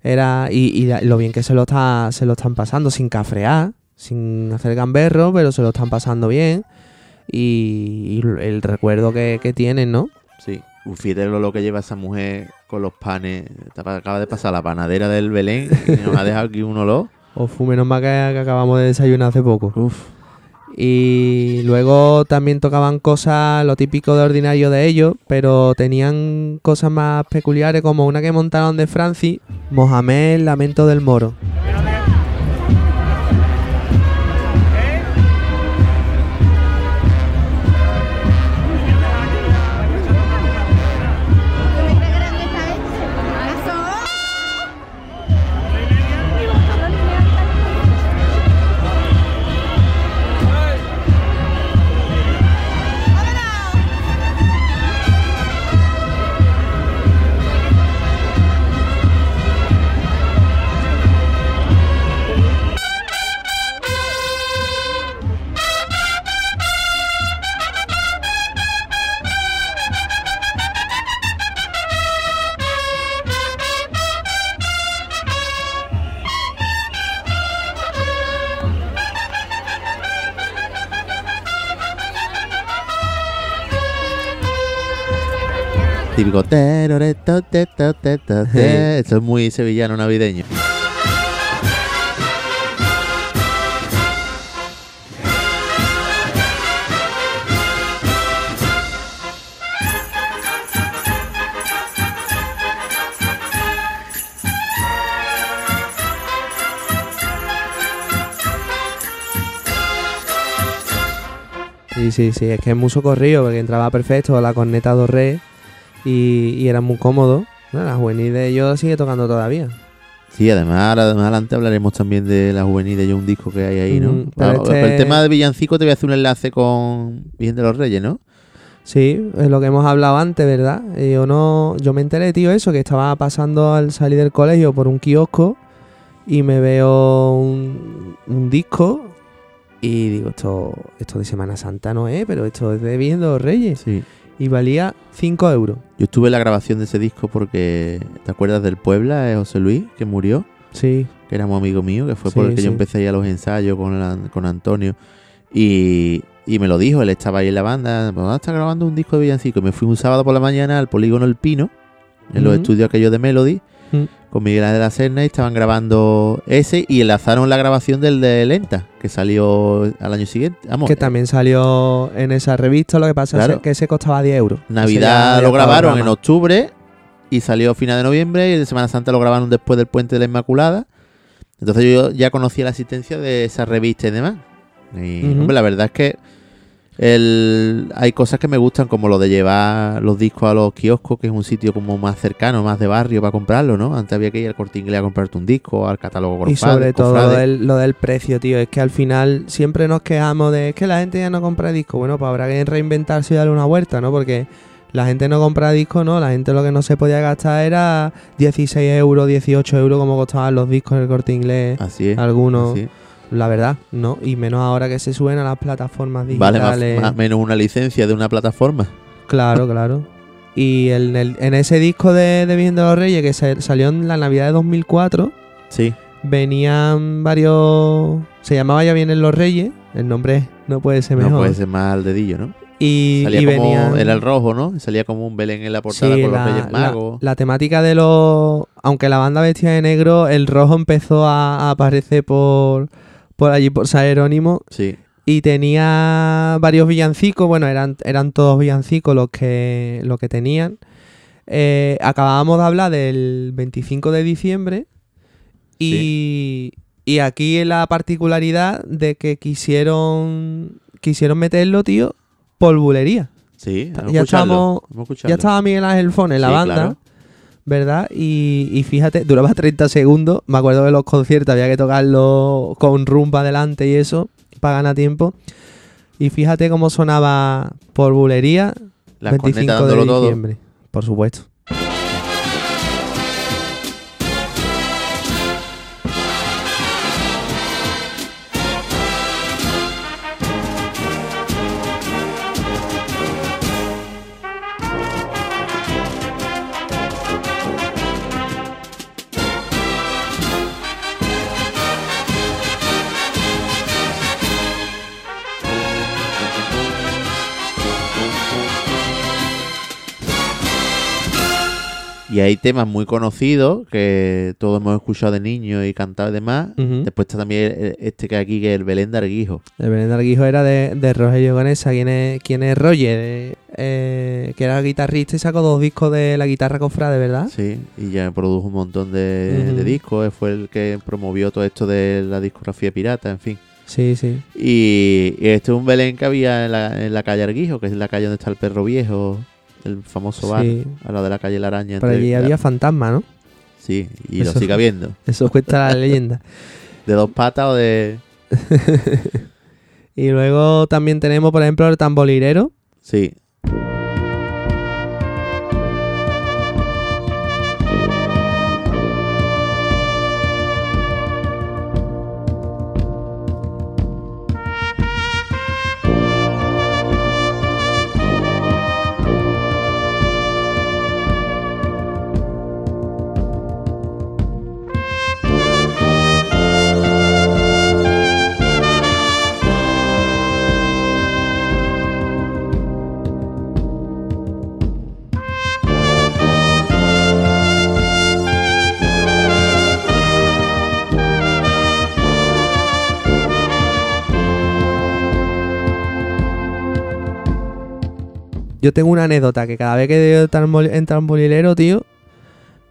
Era, y, y lo bien que se lo, está, se lo están pasando, sin cafrear, sin hacer gamberro, pero se lo están pasando bien. Y, y el recuerdo que, que tienen, ¿no? Sí. Fíjate lo, que lleva esa mujer con los panes. Acaba de pasar la panadera del Belén y nos ha dejado aquí un olor. O menos mal que, que acabamos de desayunar hace poco. Uf. Y luego también tocaban cosas, lo típico de ordinario de ellos, pero tenían cosas más peculiares como una que montaron de Francis, Mohamed, lamento del moro. Típico. Esto es muy sevillano navideño. Sí, sí, sí, es que es muy socorrido porque entraba perfecto la corneta do re y, y era muy cómodo. Bueno, la juvenil de ellos sigue tocando todavía. Sí, además, ahora más adelante hablaremos también de la juvenil de yo un disco que hay ahí, ¿no? Mm, pero este- El tema de Villancico te voy a hacer un enlace con Virgen de los Reyes, ¿no? Sí, es lo que hemos hablado antes, ¿verdad? Yo no, yo me enteré, tío, eso, que estaba pasando al salir del colegio por un kiosco y me veo un, un disco y digo, esto, esto de Semana Santa no es, pero esto es de Virgen de los Reyes. Sí. Y valía 5 euros. Yo estuve en la grabación de ese disco porque, ¿te acuerdas del Puebla, eh, José Luis, que murió? Sí, Que era muy amigo mío, que fue Sí, por el que sí. yo empecé ahí a los ensayos con, la- con Antonio. Y, y me lo dijo, él estaba ahí en la banda, ah, está grabando un disco de Villancico. Y me fui un sábado por la mañana al Polígono El Pino, en los estudios aquellos de Melody, Mm. Con Miguel Ángel de la Serna, y estaban grabando ese y enlazaron la grabación del de Lenta, que salió al año siguiente. Vamos, que también salió en esa revista, lo que pasa Claro. es que ese costaba 10 euros. Navidad lo grabaron en octubre y salió a final de noviembre y de Semana Santa lo grabaron después del Puente de la Inmaculada. Entonces yo ya conocía la existencia de esa revista y demás. Y hombre, la verdad es que el, hay cosas que me gustan como lo de llevar los discos a los kioscos, que es un sitio como más cercano, más de barrio para comprarlo, ¿no? Antes había que ir al corte inglés a comprarte un disco, al catálogo Y sobre todo lo del, lo del precio, tío. Es que al final siempre nos quejamos de es que la gente ya no compra discos. Bueno, pues habrá que reinventarse y darle una vuelta, ¿no? Porque la gente no compra discos, ¿no? La gente lo que no se podía gastar era 16 euros, 18 euros como costaban los discos en el corte inglés. Así es. Algunos, así es. La verdad, ¿no? Y menos ahora que se suben a las plataformas Vale más, digitales. más- menos una licencia de una plataforma. Claro, claro. Y en, el- en ese disco de, de Virgen de los Reyes que se- salió en la Navidad de 2004, Sí. venían varios... Se llamaba Ya vienen los Reyes, el nombre no puede ser mejor. No puede ser más al dedillo, ¿no? Y, Salía y como, venían... era el rojo, ¿no? Salía como un Belén en la portada Sí, con los Reyes la- Magos. la temática de los... Aunque la banda vestía de negro, el rojo empezó a, a aparecer por, por allí, por San Jerónimo. Sí, Y tenía varios villancicos, bueno, eran, eran todos villancicos los que, los que tenían. Eh, acabábamos de hablar del 25 de diciembre y, y aquí la particularidad de que quisieron, quisieron meterlo, tío, por bulería. sí. Ya escucharlo, estamos-. Ya estaba Miguel Ángel Fon en la Sí, banda, claro. ¿Verdad? Y, y fíjate, duraba 30 segundos. Me acuerdo de los conciertos, había que tocarlo con rumba adelante y eso, para ganar tiempo. Y fíjate cómo sonaba por bulería La 25 corneta de todo. diciembre. Por supuesto. Y hay temas muy conocidos que todos hemos escuchado de niños y cantado y demás. Después está también este que aquí, que es el Belén de Arguijo. El Belén de Arguijo era de, de Rogelio Conesa, quien es, quien es Roger, eh, eh, que era guitarrista y sacó dos discos de la guitarra cofrade, ¿verdad? Sí, y ya produjo un montón de, discos. Fue el que promovió todo esto de la discografía pirata, en fin. Sí, sí. Y, y este es un Belén que había en la, en la calle Arguijo, que es la calle donde está el perro viejo, el famoso bar, Sí. a la de la calle La Araña. Por allí había fantasma, ¿no? Sí, y Eso- lo sigue habiendo. Eso cuenta la leyenda. De dos patas o de... Y luego también tenemos, por ejemplo, el tambolirero. Sí, Yo tengo una anécdota que cada vez que he tramol- en trambolilero, tío,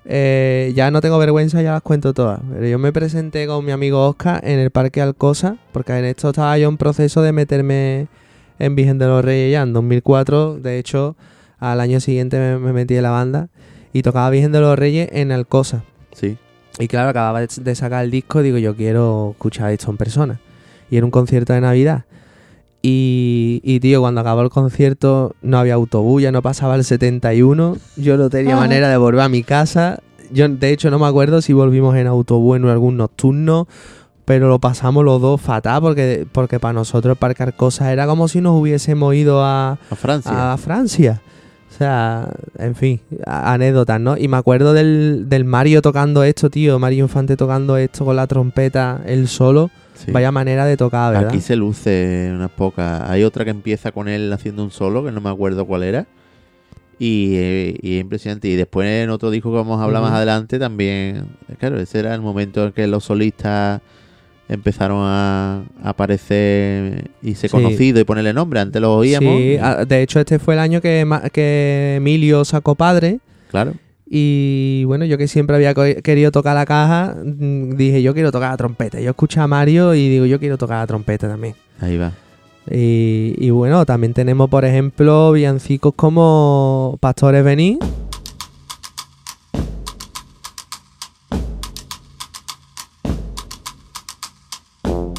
eh, ya no tengo vergüenza, ya las cuento todas. Pero yo me presenté con mi amigo Oscar en el Parque Alcosa, porque en esto estaba yo en proceso de meterme en Virgen de los Reyes ya, en 2004. De hecho, al año siguiente me, me metí en la banda y tocaba Virgen de los Reyes en Alcosa. Sí. Y claro, acababa de- de sacar el disco, digo, yo quiero escuchar esto en persona. Y era un concierto de Navidad. Y, y, tío, cuando acabó el concierto no había autobús, ya no pasaba el 71. Yo no tenía Ajá. manera de volver a mi casa. Yo, de hecho, no me acuerdo si volvimos en autobús en algún nocturno, pero lo pasamos los dos fatal porque, porque para nosotros parcar cosas era como si nos hubiésemos ido a, A Francia. a Francia. O sea, en fin, anécdotas, ¿no? Y me acuerdo del, del Mario tocando esto, tío. Mario Infante tocando esto con la trompeta, él solo. Sí. Vaya manera de tocar, ¿verdad? Aquí se luce unas pocas. Hay otra que empieza con él haciendo un solo, que no me acuerdo cuál era. Y, eh, y es impresionante. Y después en otro disco que vamos a hablar más adelante también. Claro, ese era el momento en que los solistas empezaron a, aparecer y ser Sí. conocidos y ponerle nombre. Antes los oíamos. Sí, a- de hecho este fue el año que, que Emilio sacó padre. Claro. Y bueno, yo que siempre había querido tocar la caja, mm, dije yo quiero tocar la trompeta. Yo escuché a Mario y digo yo quiero tocar la trompeta también. Ahí va. Y, y bueno, también tenemos, por ejemplo, villancicos como Pastores Vení.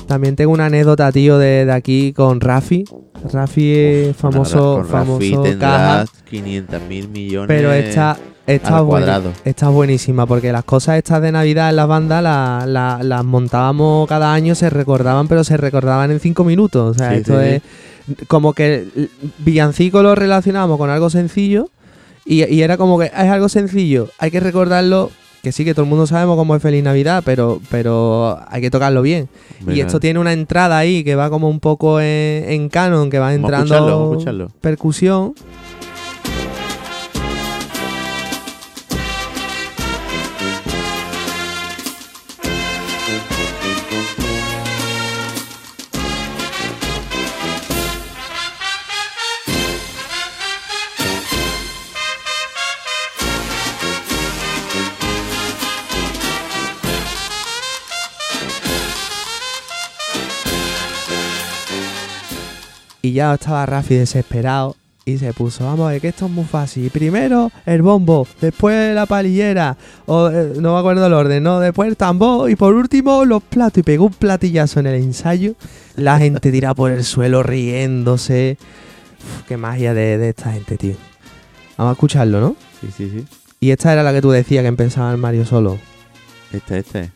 También tengo una anécdota, tío, de, de aquí con Rafi. Rafi es famoso, famoso caja. tendrás 500 mil millones. Pero esta, esta, al bueni- cuadrado. esta es buenísima porque las cosas estas de Navidad en las bandas la- la- las montábamos cada año, se recordaban, pero se recordaban en cinco minutos. O sea, Sí, esto sí, es como que villancico lo relacionamos con algo sencillo y, y era como que es algo sencillo, hay que recordarlo. Que sí, que todo el mundo sabemos cómo es Feliz Navidad, pero, pero hay que tocarlo bien. Y esto tiene una entrada ahí que va como un poco en, en canon, que va Vamos a entrando escucharlo, vamos a escucharlo. percusión. Ya estaba Rafi desesperado y se puso, vamos a ver que esto es muy fácil. Primero el bombo, después la palillera, o eh, no me acuerdo el orden, ¿no? Después el tambor y por último los platos. Y pegó un platillazo en el ensayo. La gente tira por el suelo riéndose. Uf, qué magia de, de esta gente, tío. Vamos a escucharlo, ¿no? Sí, sí, sí. Y esta era la que tú decías que empezaba el Mario solo. Este, este.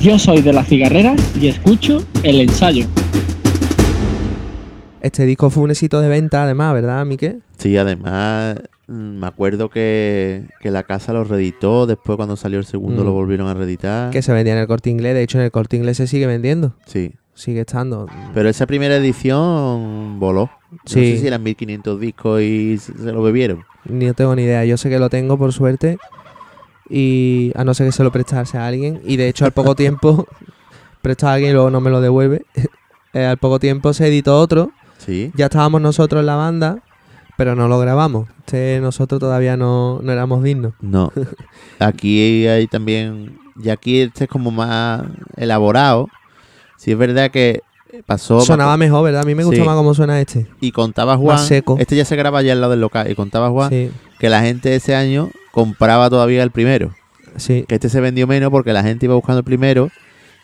Yo soy de las cigarreras y escucho el ensayo. Este disco fue un éxito de venta, además, ¿verdad, Miquel? Sí, además mm, me acuerdo que, que la casa lo reeditó, después cuando salió el segundo Mm. lo volvieron a reeditar. Que se vendía en el corte inglés. De hecho, en el corte inglés se sigue vendiendo. Sí, Sigue estando. pero esa primera edición voló. No Sí. sé si eran 1500 discos y se se lo bebieron. No tengo ni idea. Yo sé que lo tengo por suerte. Y a no ser que se lo prestase a alguien. Y de hecho, al poco tiempo, presta a alguien y luego no me lo devuelve. Eh, al poco tiempo se editó otro. Sí, Ya estábamos nosotros en la banda, pero no lo grabamos. Este, nosotros todavía no, no éramos dignos. no. Aquí hay también, y aquí este es como más elaborado. Sí es verdad que pasó... Sonaba mejor, ¿verdad? A mí me gusta Sí. más cómo suena este. Y contaba Juan, seco. este ya se graba ya al lado del local, y contaba Juan Sí, que la gente ese año compraba todavía el primero. sí, Que este se vendió menos porque la gente iba buscando el primero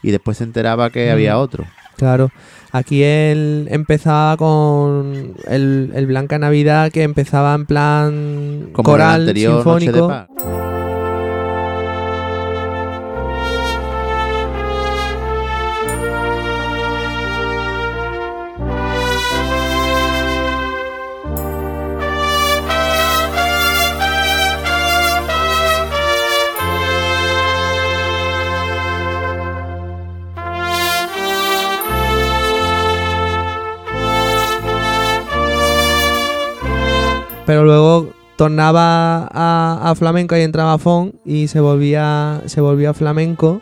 y después se enteraba que Mm. había otro. claro. Aquí él empezaba con el, el Blanca Navidad, que empezaba en plan Como coral, el anterior Noche de sinfónico. Paz. Pero luego tornaba a, a flamenco y entraba Fon y se volvía, se volvía flamenco,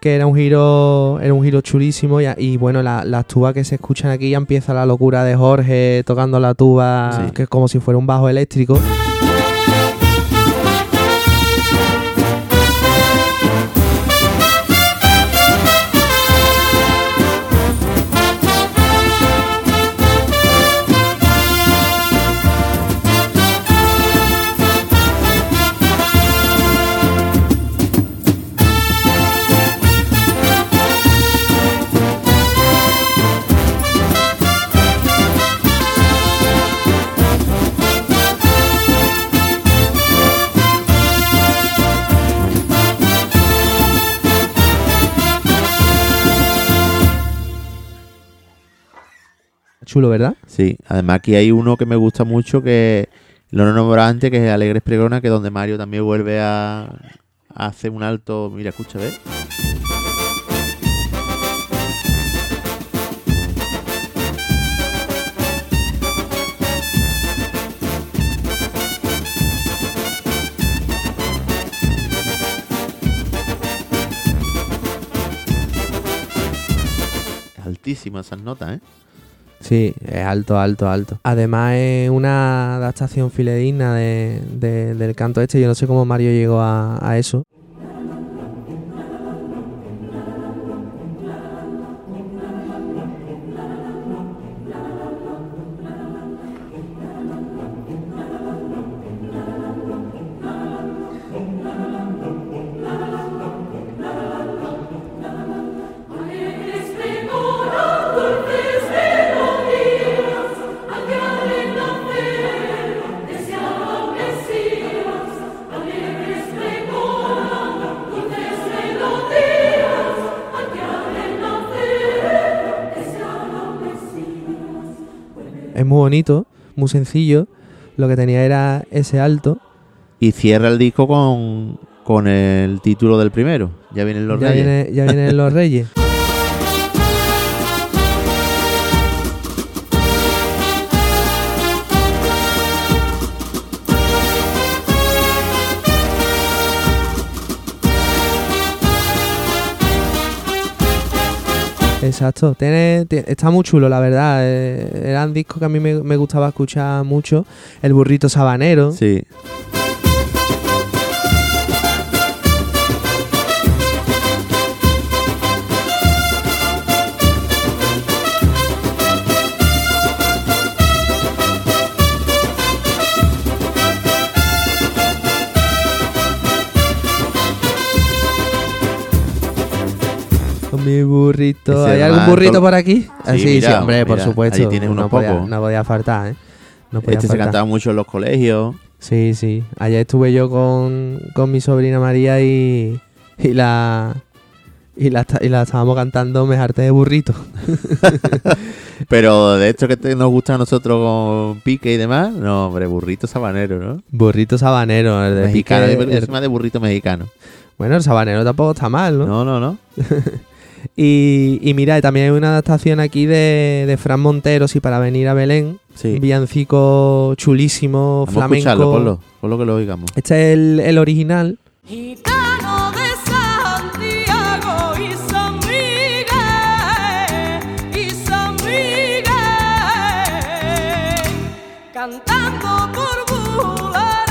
que era un giro, era un giro chulísimo y, y bueno, la- las tubas que se escuchan aquí ya empieza la locura de Jorge tocando la tuba, Sí. que es como si fuera un bajo eléctrico. Chulo, ¿verdad? Sí, además aquí hay uno que me gusta mucho que lo no nombraba antes, que es Alegres Pregona, que es donde Mario también vuelve a, a hacer un alto. Mira, escucha, ¿ves? Es altísima esas notas, ¿eh? Sí, es alto, alto, alto. Además es una adaptación fidedigna de, de- del canto este. Yo no sé cómo Mario llegó a eso. Bonito, muy sencillo. Lo que tenía era ese alto. Y cierra el disco con, con el título del primero. Ya vienen los ya, reyes. viene- ya vienen los reyes. Exacto, tiene, ti- está muy chulo, la verdad. eh, eran discos que a mí me, me gustaba escuchar mucho. El burrito sabanero. Sí. Mi burrito. Ese ¿Hay algún burrito por aquí? Ah, Sí, sí, sí, mira, hombre, por supuesto. ahí tienes unos no, podía, no podía faltar, ¿eh? No podía Este se cantaba mucho en los colegios. Sí, sí. Ayer estuve yo con, con mi sobrina María y, y la y la, y la estábamos cantando Me harté de burrito. Pero de esto que te- nos gusta a nosotros con pique y demás, no, hombre, burrito sabanero, ¿no? Burrito sabanero. El de mexicano, pique- el- de burrito mexicano. bueno, el sabanero tampoco está mal, ¿no? No, no, no. Y, y mira, y también hay una adaptación aquí de, de Fran Montero, sí, para venir a Belén. Sí. Un villancico chulísimo, Vamos a escucharlo, flamenco. ponlo, ponlo que lo oigamos. Este es el, el original. Gitano de Santiago y San Miguel, y San Miguel, cantando por bulería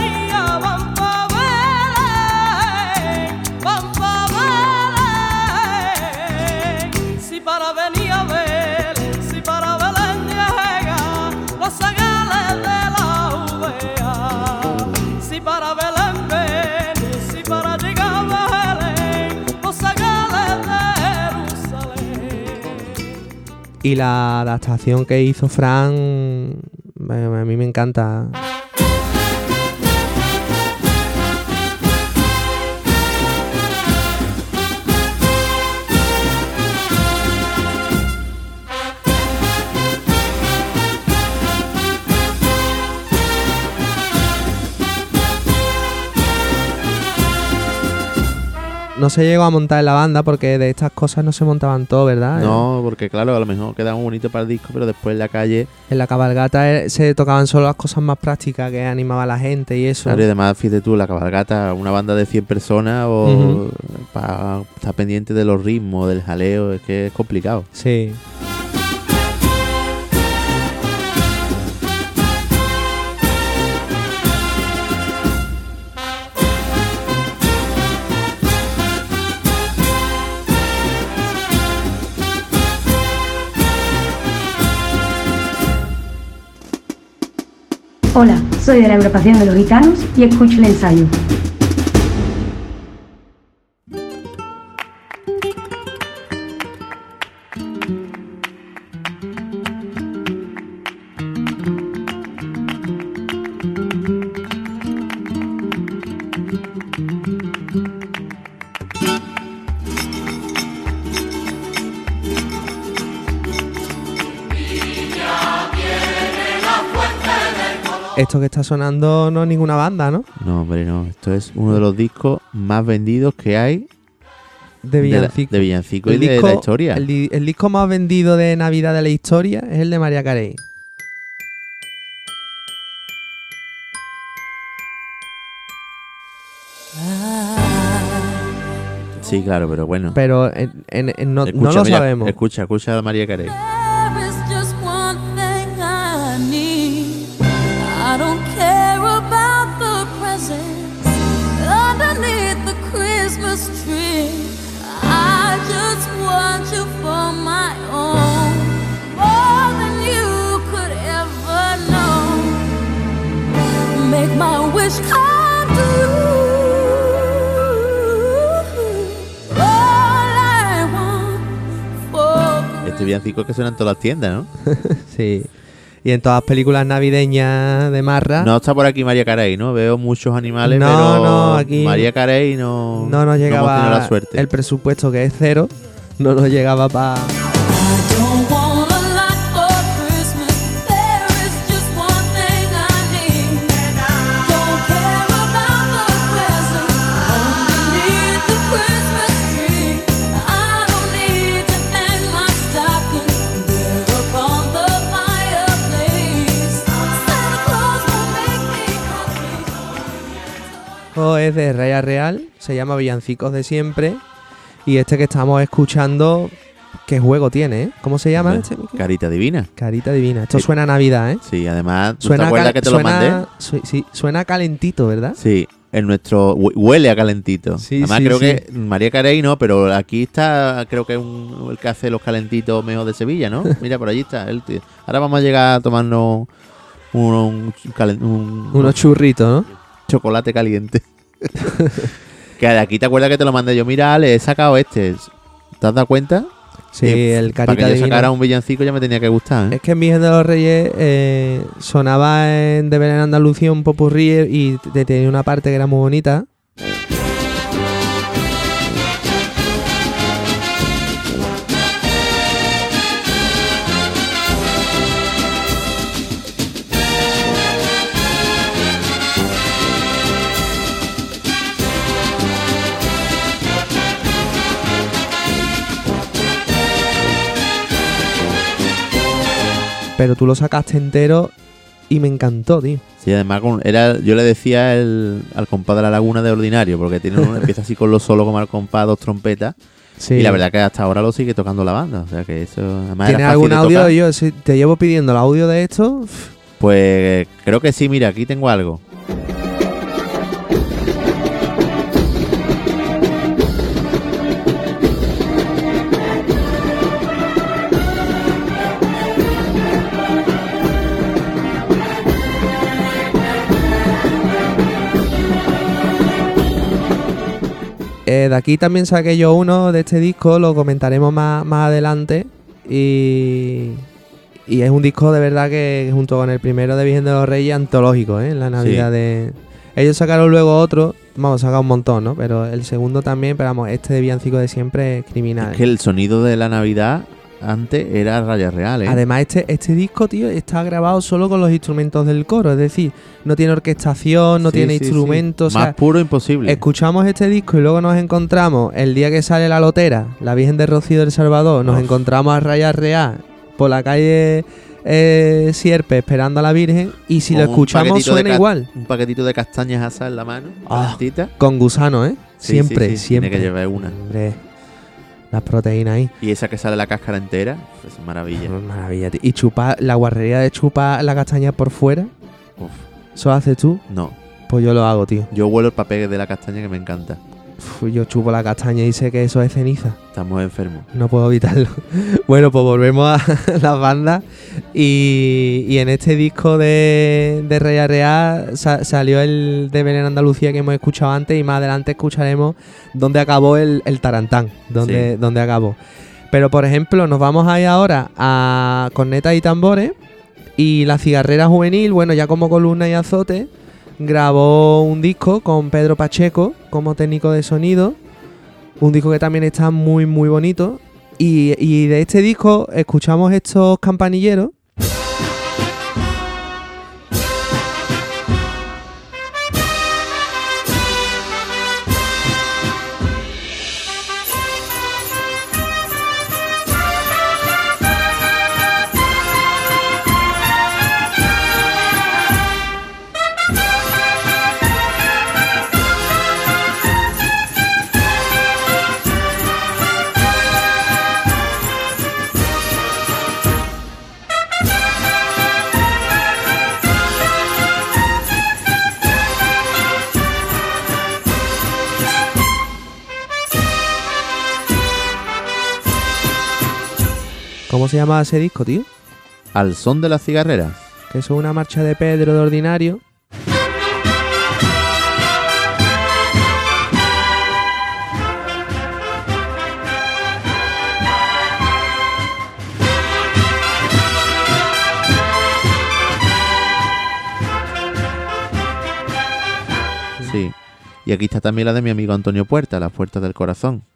Y la adaptación que hizo Fran, a mí me encanta. No se llegó a montar en la banda porque de estas cosas no se montaban todo, ¿verdad? No, porque claro, a lo mejor queda muy bonito para el disco, pero después en la calle, En la cabalgata eh, se tocaban solo las cosas más prácticas que animaba a la gente y eso. claro, y además, fíjate tú, la cabalgata, una banda de 100 personas o para estar pendiente de los ritmos, del jaleo, es que es complicado. Sí. Hola, soy de la agrupación de los gitanos y escucho el ensayo. Esto que está sonando no es ninguna banda, ¿no? No, hombre, no. Esto es uno de los discos más vendidos que hay De de, la- Villancico. de Villancico y de la historia. El, di- el disco más vendido de Navidad de la historia es el de María Carey. Sí, claro, pero bueno. Pero en- en- en- no, lo mira, sabemos. Escucha, escucha a María Carey. Este villancico que suena en todas las tiendas, ¿no? Sí. Y en todas las películas navideñas de Marra No está por aquí María Carey, ¿no? Veo muchos animales, No, pero no, aquí- María Carey no, no nos hemos llegaba tenido la suerte. el presupuesto que es cero. No nos llegaba para... es de Raya Real, se llama Villancicos de Siempre. Y este que estamos escuchando, ¿qué juego tiene? eh? ¿Cómo se llama este? Carita divina. Carita Divina. Esto Sí. suena a Navidad, ¿eh? Sí, además, ¿tú Suena te acuerdas que te lo mandé? su- sí, suena calentito, ¿verdad? Sí, en nuestro hu- huele a calentito. Sí, Además sí, creo sí. que María Carey no, pero aquí está creo que un, el que hace los calentitos mejor de Sevilla, ¿no? Mira, por allí está él, tío. Ahora vamos a llegar a tomarnos un, un calen- un- Unos churritos, ¿no? Chocolate caliente. que de aquí te acuerdas que te lo mandé yo. Mira, Ale, he sacado este. ¿Te has dado cuenta? Sí, Que el Para Carita que yo Divina. sacara un villancico ya me tenía que gustar, ¿eh? Es que en Virgen de los Reyes eh, sonaba en De Belén Andalucía un popurrí y te- tenía una parte que era muy bonita. Pero tú lo sacaste entero y me encantó, tío. Sí, además era, yo le decía el- al compás de la laguna de ordinario, porque tiene un- empieza así con lo solo como al compás, dos trompetas. Sí. Y la verdad que hasta ahora lo sigue tocando la banda. O sea que eso. Además ¿Tienes algún audio? Yo si te llevo pidiendo el audio de esto. Pues creo que sí, mira, aquí tengo algo. Eh, de aquí también saqué yo uno de este disco, lo comentaremos más, más adelante. Y, y es un disco de verdad que junto con el primero de Virgen de los Reyes antológico, ¿eh? En la Navidad Sí. de... Ellos sacaron luego otro, vamos, sacaron un montón, ¿no? Pero el segundo también, pero vamos, este de Villancico de siempre es criminal. Es que el sonido de la Navidad antes era raya real, ¿eh? Además, este, este disco, tío, está grabado solo con los instrumentos del coro. Es decir, no tiene orquestación, no Sí, tiene sí, sí. instrumentos. Más puro imposible. escuchamos este disco y luego nos encontramos el día que sale la lotera, la Virgen de Rocío del Salvador. Nos Uf. encontramos a Raya Real por la calle eh, Sierpe esperando a la Virgen. Y si Con lo escuchamos, suena igual. Un paquetito de castañas asadas en la mano, calentita. Con gusano, ¿eh? Siempre, siempre. Tiene que llevar una. Hombre, las proteínas ahí. Y esa que sale la cáscara entera, pues es maravilla. Pues Maravilla, tío. Y chupar, la guarrería de chupar la castaña por fuera, Uf, ¿eso haces tú? no. Pues yo lo hago, tío. Yo huelo el papel de la castaña que me encanta. Uf, yo chupo la castaña y sé que eso es ceniza. Estamos enfermos. No puedo evitarlo. bueno, pues volvemos a las bandas. Y, y en este disco de, de Rey Real sa- salió el de Belén Andalucía que hemos escuchado antes. Y más adelante escucharemos dónde acabó el, el Tarantán. Sí. dónde acabó. Pero por ejemplo, nos vamos a ir ahora a Cornetas y Tambores. Y la cigarrera juvenil, bueno, ya como columna y azote, grabó un disco con Pedro Pacheco como técnico de sonido. Un disco que también está muy, muy bonito. Y, y de este disco escuchamos estos campanilleros. Se llama ese disco, tío? Al son de las cigarreras. Que eso es una marcha de Pedro de Ordinario. Sí. Y aquí está también la de mi amigo Antonio Puerta, Las Puertas del Corazón.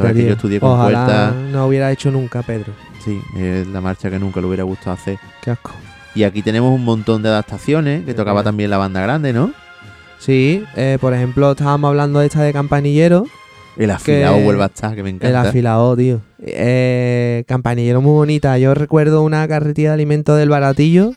Que yo estudié con Ojalá no hubiera hecho nunca Pedro. Sí, es la marcha que nunca le hubiera gustado hacer. Qué asco. Y aquí tenemos un montón de adaptaciones que Qué tocaba también la banda grande, ¿no? Sí, eh, por ejemplo, estábamos hablando de esta de Campanillero. El afilado vuelve a estar, que me El encanta. afilado, tío. Eh, campanillero muy bonita. Yo recuerdo una carretilla de alimentos del baratillo.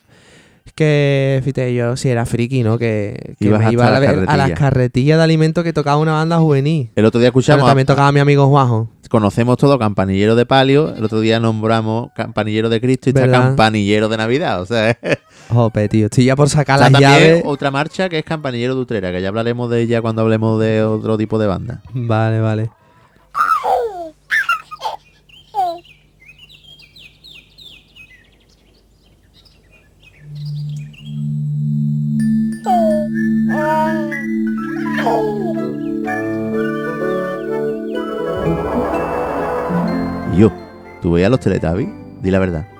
Que, fíjate, yo sí era friki, ¿no? Que, que Ibas me iba a, las ver a las carretillas. de alimentos que tocaba una banda juvenil. El otro día Pero escuchamos, también tocaba mi amigo Juanjo. conocemos todo Campanillero de Palio, el otro día nombramos Campanillero de Cristo y está. Campanillero de Navidad. O sea, Jope, tío. Estoy ya por sacar Está las también llaves. otra marcha que es Campanillero de Utrera, que ya hablaremos de ella cuando hablemos de otro tipo de banda. Vale, vale. Y yo, ¿tú veías los Teletubbies? Di la verdad.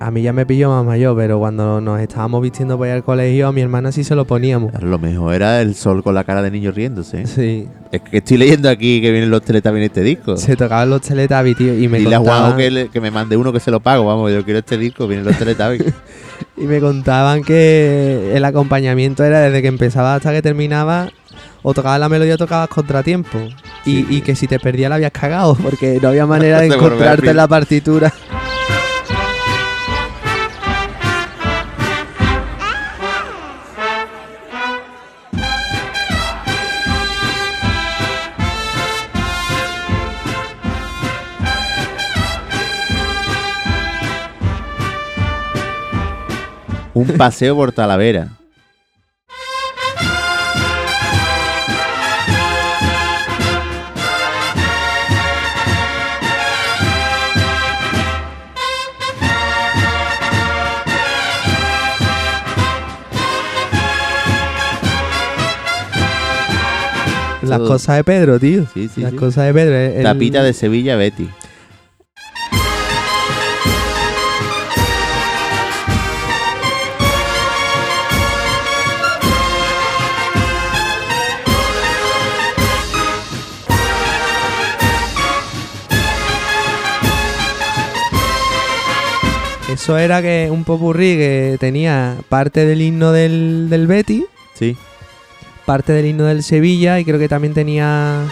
A mí ya me pilló más mayor, pero cuando nos estábamos vistiendo para ir al colegio, a mi hermana sí se lo poníamos. Lo mejor era el sol con la cara de niño riéndose. Sí, Es que estoy leyendo aquí que vienen los Teletubbies en este disco. se tocaban los Teletubbies, tío, y me a Juanjo contaban, que, le- que me mande uno que se lo pago. Vamos, yo quiero este disco, vienen los Teletubbies. y me contaban que el acompañamiento era desde que empezaba hasta que terminaba, o tocabas la melodía o tocabas contratiempo. Y, Sí. y que si te perdías la habías cagado, porque no había manera de a encontrarte en la partitura. Un paseo por Talavera. Las cosas de Pedro, tío. Las cosas de Pedro. El... Tapita de Sevilla Betty. Eso era que un popurrí que tenía parte del himno del, del Betty, Sí. parte del himno del Sevilla y creo que también tenía...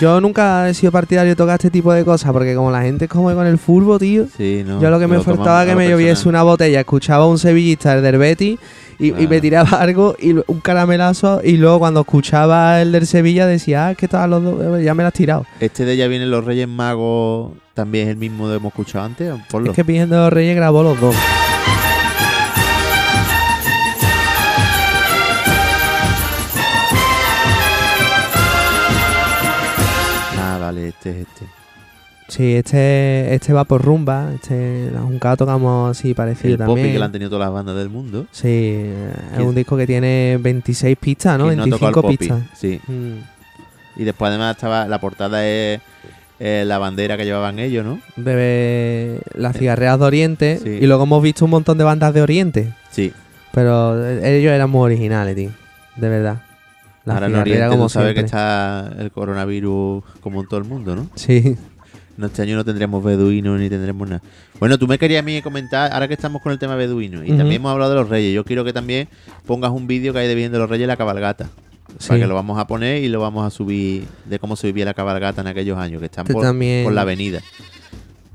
Yo nunca he sido partidario de tocar este tipo de cosas porque como la gente es como con el furbo, tío, Sí, no. yo lo que me faltaba que me lloviese una botella, escuchaba a un sevillista, el del Betty, y, y me tiraba algo, y un caramelazo, y luego cuando escuchaba el del Sevilla decía, ah, que estaban los dos, eh, ya me lo has tirado. Este de Ya vienen los Reyes Magos también es el mismo que hemos escuchado antes. Es que Virgen de los Reyes grabó los dos. Vale, este es este. Sí, este, este va por rumba, este, la Junca tocamos así parecido El también. que lo han tenido todas las bandas del mundo. Sí, eh, es ¿Quién- un disco que tiene 26 pistas, ¿no? ¿Quién no ha tocado el 25 popi? pistas. Sí. Mm. Y después además estaba la portada es eh, la bandera que llevaban ellos, ¿no? de las cigarreras de Oriente Sí. y luego hemos visto un montón de bandas de Oriente, Sí. pero eh, ellos eran muy originales, tío, de verdad. Ahora en Oriente como tú sabes que siempre. está el coronavirus como en todo el mundo, ¿no? Sí, No, este año no tendremos beduinos ni tendremos nada. Bueno, tú me querías a mí comentar, ahora que estamos con el tema beduino, y también hemos hablado de los reyes, yo quiero que también pongas un vídeo que hay de bien de los reyes la cabalgata. sí. Para que lo vamos a poner y lo vamos a subir de cómo se vivía la cabalgata en aquellos años, que están por, también- por la avenida.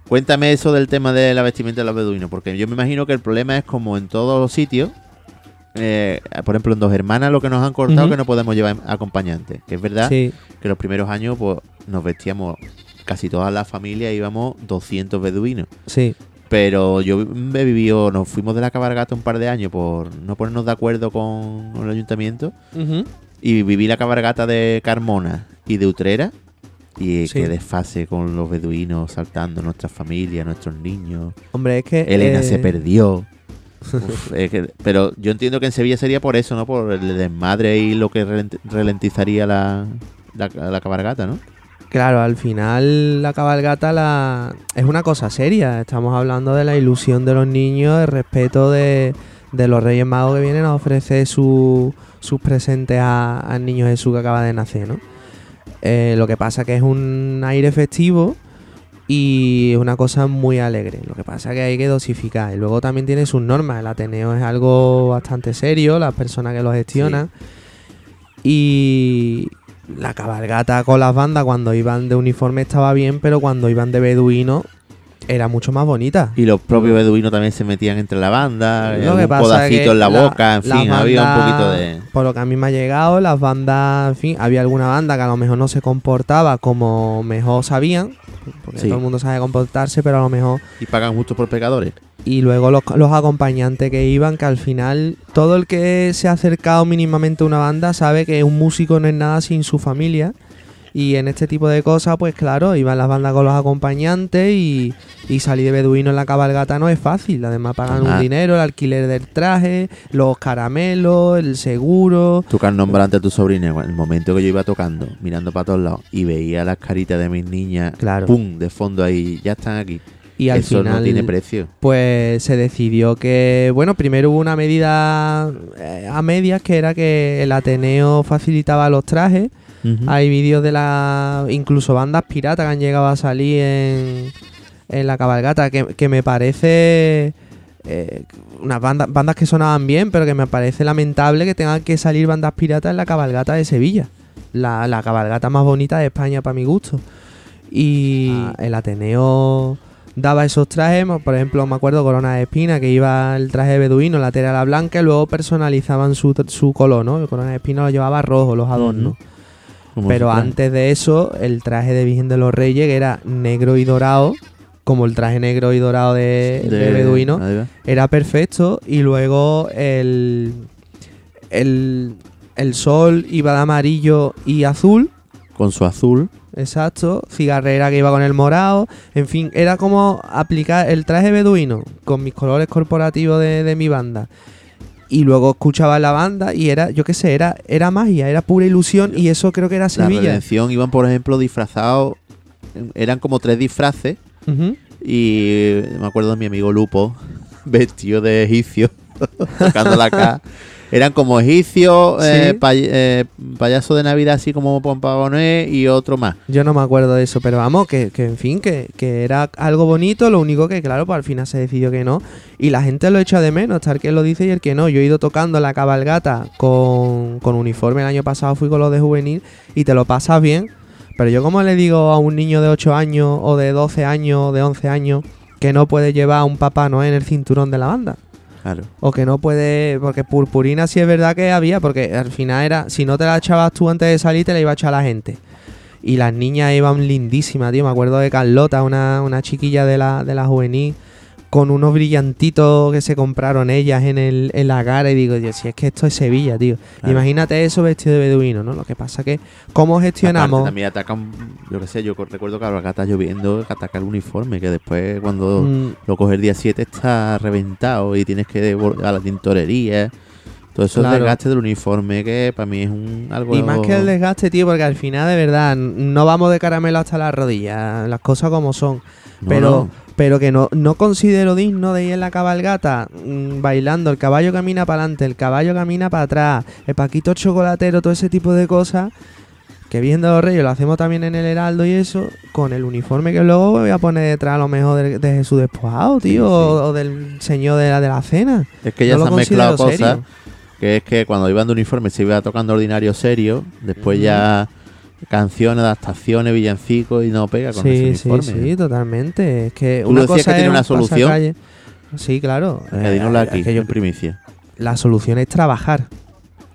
Cuéntame eso del tema de la vestimenta de los beduinos, porque yo me imagino que el problema es como en todos los sitios. Eh, por ejemplo, en Dos Hermanas lo que nos han cortado Ujú. que no podemos llevar acompañantes. Que es verdad Sí, que los primeros años pues nos vestíamos, casi todas las familias íbamos 200 beduinos. sí. Pero yo he vivido, nos fuimos de la cabalgata un par de años por no ponernos de acuerdo con el ayuntamiento y viví la cabalgata de Carmona y de Utrera. Y Sí. qué desfase con los beduinos saltando, nuestras familias, nuestros niños. Hombre, es que... Elena eh, se perdió. Pero yo entiendo que en Sevilla sería por eso, ¿no? Por el desmadre y lo que ralentizaría la, la, cabalgata, ¿no? Claro, al final la cabalgata la... es una cosa seria. Estamos hablando de la ilusión de los niños, el respeto de, los Reyes Magos que vienen a ofrecer su- sus presentes al niño Jesús que acaba de nacer, ¿no? Eh, lo que pasa que es un aire festivo y es una cosa muy alegre. Lo que pasa que hay que dosificar. Y luego también tiene sus normas. El Ateneo es algo bastante serio, las personas que lo gestionan. Y la cabalgata con las bandas cuando iban de uniforme estaba bien, pero cuando iban de beduino era mucho más bonita. Y los propios beduinos también se metían entre la banda, Lo que pasa que en la, la- boca, en fin, había un poquito de... Por lo que a mí me ha llegado, las bandas, en fin, había alguna banda que a lo mejor no se comportaba como mejor sabían, porque Sí. todo el mundo sabe comportarse, pero a lo mejor... Y pagan justo por pecadores. Y luego los, los acompañantes que iban, que al final todo el que se ha acercado mínimamente a una banda sabe que un músico no es nada sin su familia. Y en este tipo de cosas, pues claro, iban las bandas con los acompañantes y, y salir de beduino en la cabalgata no es fácil. Además pagan Ah. un dinero, el alquiler del traje, los caramelos, el seguro. Tú que has nombrado antes a tu sobrina, en el momento que yo iba tocando, mirando para todos lados, y veía las caritas de mis niñas, Claro. pum, de fondo ahí, ya están aquí. Y al Eso final no tiene precio. pues se decidió que, bueno, primero hubo una medida eh, a medias que era que el Ateneo facilitaba los trajes. Hay vídeos de la. incluso bandas piratas que han llegado a salir en, en la cabalgata, que, que me parece. eh, unas bandas, bandas que sonaban bien, pero que me parece lamentable que tengan que salir bandas piratas en la cabalgata de Sevilla. La, la cabalgata más bonita de España, para mi gusto. Y el Ateneo daba esos trajes, por ejemplo, me acuerdo Corona de Espina, que iba el traje de beduino, la tela era blanca, y luego personalizaban su, su color, ¿no? El Corona de Espina lo llevaba rojo, los adornos. Como Pero si antes de eso, el traje de Virgen de los Reyes, que era negro y dorado, como el traje negro y dorado de, de Beduino, era perfecto. Y luego el, el, el sol iba de amarillo y azul, con su azul. Exacto, cigarrera que iba con el morado, en fin, era como aplicar el traje beduino con mis colores corporativos de, de mi banda. Y luego escuchaba la banda y era, yo qué sé, era, era magia, era pura ilusión y eso creo que era La Sevilla. redención iban, por ejemplo, disfrazados. Eran como tres disfraces. Y me acuerdo de mi amigo Lupo, vestido de egipcio, tocando la cara. Eran como egipcios, eh, Sí. pay- eh, payaso de Navidad, así como Pompagoné y otro más. Yo no me acuerdo de eso, pero vamos, que, que en fin, que, que era algo bonito, lo único que, claro, pues al final se decidió que no. Y la gente lo echa de menos, el que lo dice y el que no. Yo he ido tocando la cabalgata con, con uniforme, el año pasado fui con los de juvenil y te lo pasas bien. Pero yo como le digo a un niño de 8 años o de 12 años o de 11 años que no puede llevar a un papá no en el cinturón de la banda. Claro. O que no puede, porque purpurina sí es verdad que había, porque al final era, si no te la echabas tú antes de salir, te la iba a echar la gente. Y las niñas iban lindísimas, tío. Me acuerdo de Carlota, una, una chiquilla de la, de la juvenil, con unos brillantitos que se compraron ellas en, el, en la cara. Y digo, si es que esto es Sevilla, tío. Claro. Imagínate eso vestido de beduino, ¿no? Lo que pasa que, ¿cómo Aparte, gestionamos? también atacan, yo qué sé, yo recuerdo que acá está lloviendo, que ataca el uniforme, que después cuando Mm, lo coges el día 7 está reventado y tienes que a la tintorería. Todo eso es Claro. desgaste del uniforme que para mí es un algo Y más que el desgaste, tío, porque al final, de verdad, no vamos de caramelo hasta las rodillas, las cosas como son. No, pero no. Pero que no, no considero digno de ir en la cabalgata mm, bailando, el caballo camina para adelante, el caballo camina para atrás, el paquito chocolatero, todo ese tipo de cosas, que viendo los reyes lo hacemos también en el Heraldo y eso, con el uniforme que luego voy a poner detrás a lo mejor de, de Jesús despojado, tío, Sí, sí. O, o del señor de la, de la cena. Es que ya no se han mezclado considero cosas. serio. Que es que cuando iban de uniforme se iba tocando ordinario serio, después ya canciones, adaptaciones, villancicos y no pega con Sí, ese sí, uniforme. sí, totalmente. Es que Tú una decías cosa que tiene una un solución. Sí, claro. Eh, Eh, dínoslo es aquí, que yo- en primicia. la solución es trabajar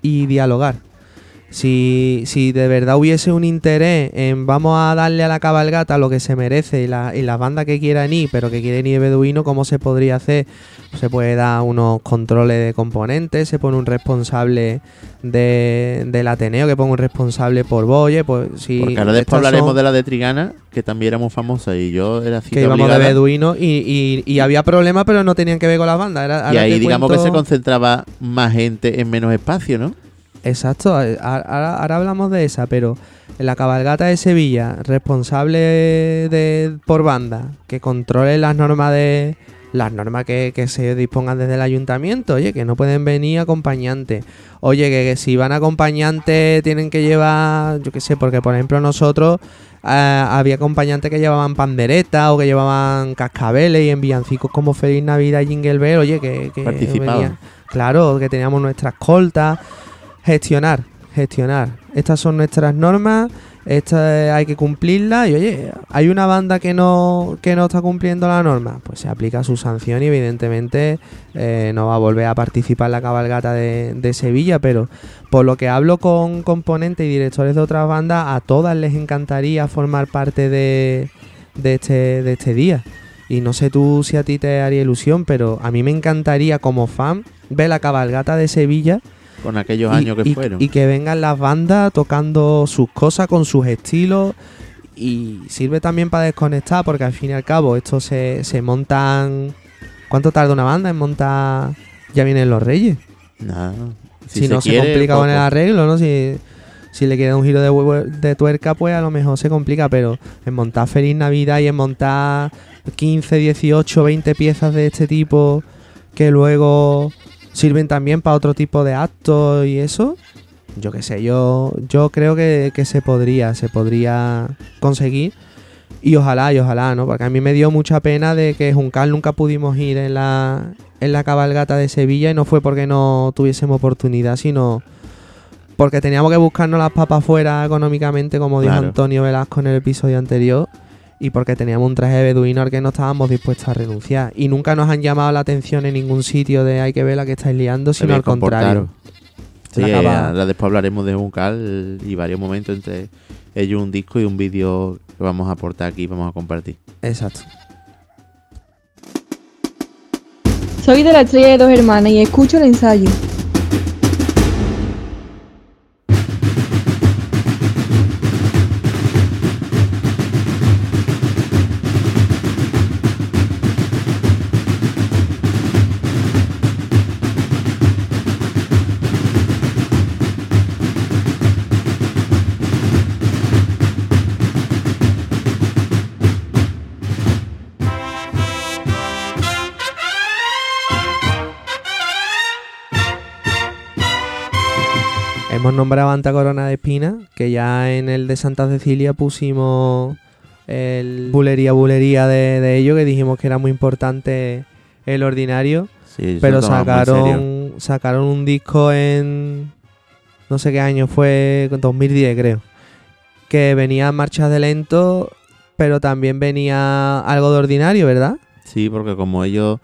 y dialogar. Si, si de verdad hubiese un interés en vamos a darle a la cabalgata lo que se merece y la, y las bandas que quieran ir, pero que quieren ir de beduino, ¿cómo se podría hacer? Se puede dar unos controles de componentes, se pone un responsable de, del Ateneo, que ponga un responsable por Boye, pues si Porque ahora después hablaremos son- de la de Trigana, que también éramos famosas y yo era cita que íbamos de obligada. beduino y, y, y había problemas, pero no tenían que ver con las bandas. Era- Y ahí digamos que se concentraba más gente en menos espacio, ¿no? Exacto, ahora, ahora hablamos de esa, pero en la cabalgata de Sevilla, responsable de por banda, que controle las normas de las normas que, que se dispongan desde el ayuntamiento, oye, que no pueden venir acompañantes. Oye, que, que si van acompañantes tienen que llevar, yo qué sé, porque por ejemplo nosotros eh, había acompañantes que llevaban pandereta o que llevaban cascabeles y en villancicos como Feliz Navidad y Jingle Bell, oye, que, que Claro, que teníamos nuestras escolta. Gestionar, gestionar. Estas son nuestras normas, estas hay que cumplirlas y oye, hay una banda que no, que no está cumpliendo la norma, pues se aplica su sanción y evidentemente eh, no va a volver a participar en la cabalgata de, Sevilla, pero por lo que hablo con componentes y directores de otras bandas, a todas les encantaría formar parte de, de, este, de este día. Y no sé tú si a ti te haría ilusión, pero a mí me encantaría como fan ver la cabalgata de Sevilla Con aquellos y, años que y- fueron. y que vengan las bandas tocando sus cosas con sus estilos. Y sirve también para desconectar, porque al fin y al cabo, esto se, se montan. ¿Cuánto tarda una banda en montar? Ya vienen los Reyes. Nada. Si, no se complica con el arreglo, ¿no? Si, si le quiere un giro de, de tuerca, pues a lo mejor se complica, pero en montar Feliz Navidad y en montar 15, 18, 20 piezas de este tipo que luego sirven también para otro tipo de actos y eso, yo qué sé, yo, yo creo que, que se podría, se podría conseguir. Y ojalá, y ojalá, ¿no? Porque a mí me dio mucha pena de que Juncal nunca pudimos ir en la, en la cabalgata de Sevilla y no fue porque no tuviésemos oportunidad, sino porque teníamos que buscarnos las papas fuera económicamente, como dijo Claro. Antonio Velasco en el episodio anterior, y porque teníamos un traje de beduino al que no estábamos dispuestos a renunciar. Y nunca nos han llamado la atención en ningún sitio de hay que ver la que estáis liando, sino al contrario. Sí, La eh, acaba- ahora después hablaremos de Juncal y varios momentos entre ellos un disco y un vídeo que vamos a aportar aquí y vamos a compartir. Exacto. Soy de la estrella de dos hermanas y escucho el ensayo. Nombrado Anta Corona de Espina, que ya en el de Santa Cecilia pusimos el bulería bulería de, de ello, que dijimos que era muy importante el ordinario. Sí, Pero en sacaron, sacaron un disco en. No sé qué año fue, 2010 creo. Que venía marchas de lento, pero también venía algo de ordinario, ¿verdad? Sí, porque como ellos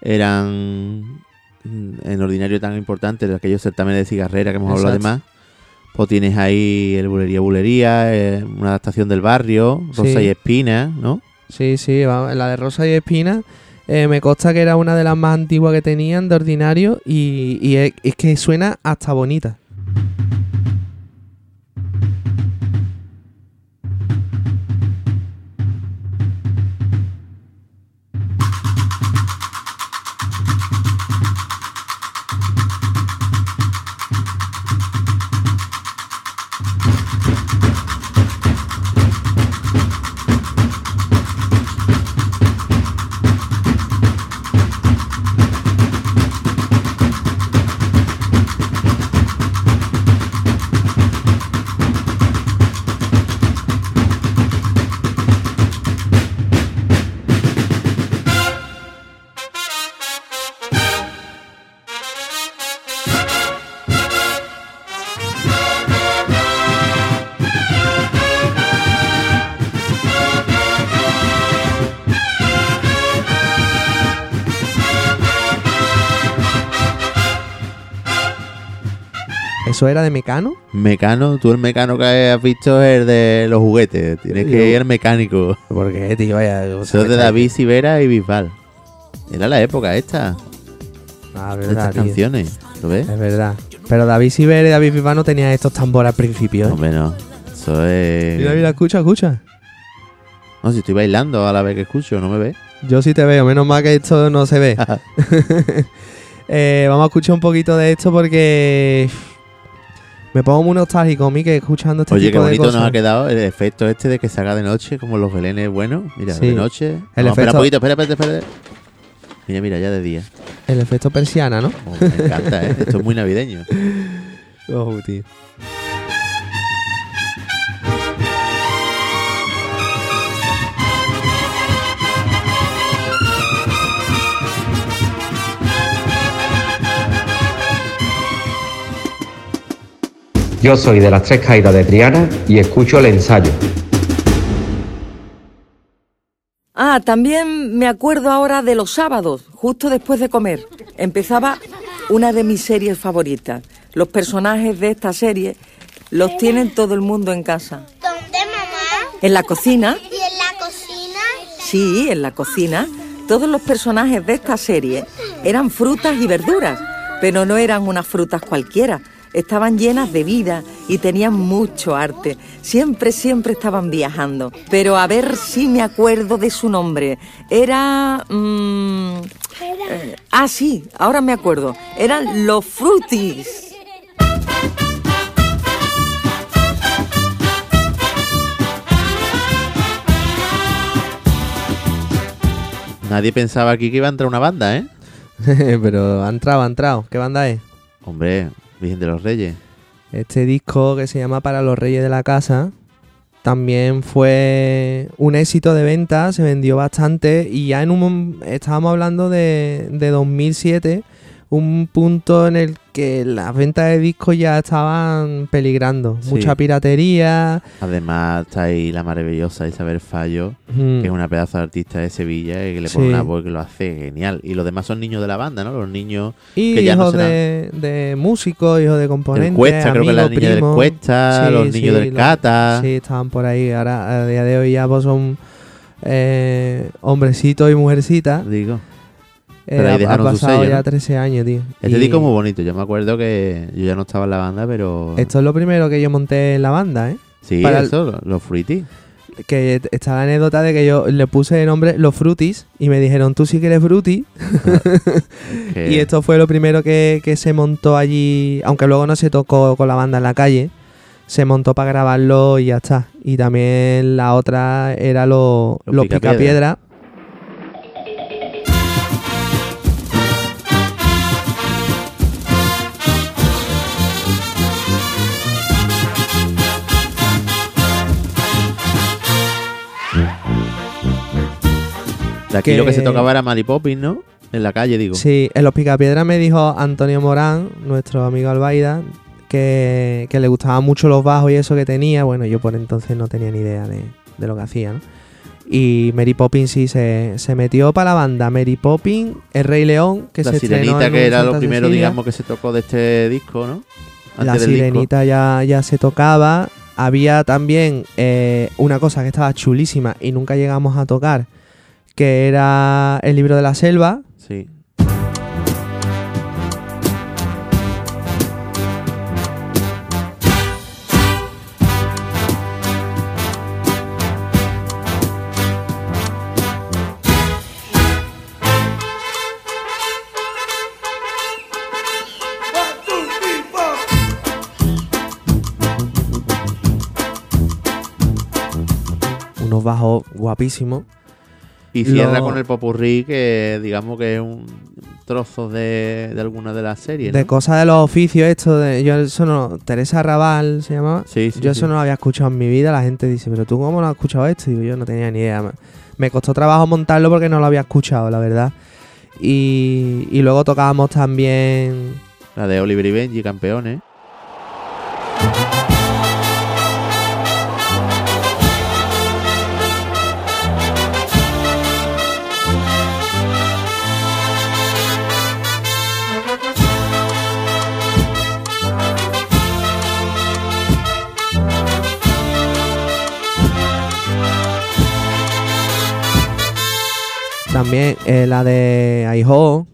eran en ordinario tan importantes de aquellos certámenes de cigarrera que hemos hablado Exacto. además, pues tienes ahí el Bulería Bulería, eh, una adaptación del barrio, Rosa Sí. y Espina, ¿no? Sí, sí, la de Rosa y Espina. eh, me consta que era una de las más antiguas que tenían de ordinario y, y es, es que suena hasta bonita. ¿Eso era de Mecano? Mecano, tú el mecano que has visto es el de los juguetes, tienes que ir al mecánico. ¿Por qué, tío? Vaya, Eso es de David Sivera y Bisbal. Era la época esta, Ah, verdad, estas tío. canciones, ¿lo ves? Es verdad. Pero David Siver y David Bisbal no tenían estos tambores al principio. ¿eh? Hombre, no. Eso es... Mira, mira, escucha, escucha. No, si estoy bailando a la vez que escucho, ¿no me ves? Yo sí te veo, menos mal que esto no se ve. Eh, vamos a escuchar un poquito de esto porque me pongo muy nostálgico a mí que escuchando este Oye, qué de bonito cosas. nos ha quedado el efecto este de que se haga de noche, como los belenes buenos. Mira, Sí. de noche. El espera efecto- un poquito, espera, espera, espera. Mira, mira, ya de día. El efecto persiana, ¿no? Oh, me encanta, ¿eh? Esto es muy navideño. Oh, tío. Yo soy de las tres caídas de Triana y escucho el ensayo. Ah, también me acuerdo ahora de los sábados, justo después de comer. Empezaba una de mis series favoritas. Los personajes de esta serie los tienen todo el mundo en casa. ¿Dónde, mamá? En la cocina, ¿Y en la cocina? sí, en la cocina, todos los personajes de esta serie eran frutas y verduras, pero no eran unas frutas cualquiera. Estaban llenas de vida y tenían mucho arte. Siempre, siempre estaban viajando. Pero a ver si me acuerdo de su nombre. Era... mm, eh, ah, sí, ahora me acuerdo. Eran los frutis. Nadie pensaba aquí que iba a entrar una banda, ¿eh? Pero ha entrado, ha entrado. ¿Qué banda es? Hombre, Virgen de los Reyes. Este disco que se llama Para los Reyes de la Casa también fue un éxito de venta, se vendió bastante y ya en un estábamos hablando de, de 2007, un punto en el que las ventas de discos ya estaban peligrando, Sí. mucha piratería, Además está ahí la maravillosa Isabel Fallo, mm, que es una pedazo de artista de Sevilla y que le Sí. pone una voz que lo hace genial. Y los demás son niños de la banda, ¿no? Los niños... y que ya no hijos serán- de, de músicos, hijos de componentes, El Cuesta, creo que la niña del. Cuesta, Sí, los niños del los- Cata. Sí, estaban por ahí. Ahora, a día de hoy ya pues son eh, hombrecitos y mujercitas. Digo. Eh, Pero ahí ha- ha, dejaron su pasado sello, ya ¿no? 13 años, tío. Este Y disco es muy bonito. Yo me acuerdo que yo ya no estaba en la banda, pero... Esto es lo primero que yo monté en la banda, ¿eh? Sí, para el- eso, lo- los Fruity. Que está la anécdota de que yo le puse de nombre Los Frutis y me dijeron, tú sí que eres Fruity. que- Y esto fue lo primero que, que se montó allí, aunque luego no se tocó con la banda en la calle, se montó para grabarlo y ya está. Y también la otra era lo- Los los Picapiedra. Picapiedra. De aquí que- lo que se tocaba era Mary Poppins, ¿no? En la calle, digo. Sí, en los Picapiedras me dijo Antonio Morán, nuestro amigo Albaida, que, que le gustaban mucho los bajos y eso que tenía. Bueno, yo por entonces no tenía ni idea de, de lo que hacía, ¿no? Y Mary Poppins sí se, se metió para la banda. Mary Poppins, El Rey León, que la se sirenita, en que era lo primero, Cecilia. digamos, que se tocó de este disco, ¿no? La disco. sirenita ya, ya se tocaba. Había también eh, una cosa que estaba chulísima y nunca llegamos a tocar, que era el libro de la selva. Sí. Unos bajos guapísimos. Y cierra Lo- con el popurrí, que digamos que es un trozo de, de alguna de las series. De cosas de los oficios, esto de. Yo eso no. Teresa Raval se llamaba. Sí, sí, yo sí. eso no lo había escuchado en mi vida. La gente dice, pero tú cómo no has escuchado esto? Y digo, yo no tenía ni idea. Me- Me costó trabajo montarlo porque no lo había escuchado, la verdad. Y, y luego tocábamos también. La de Oliver y Benji, campeones. También eh, la de Aiho.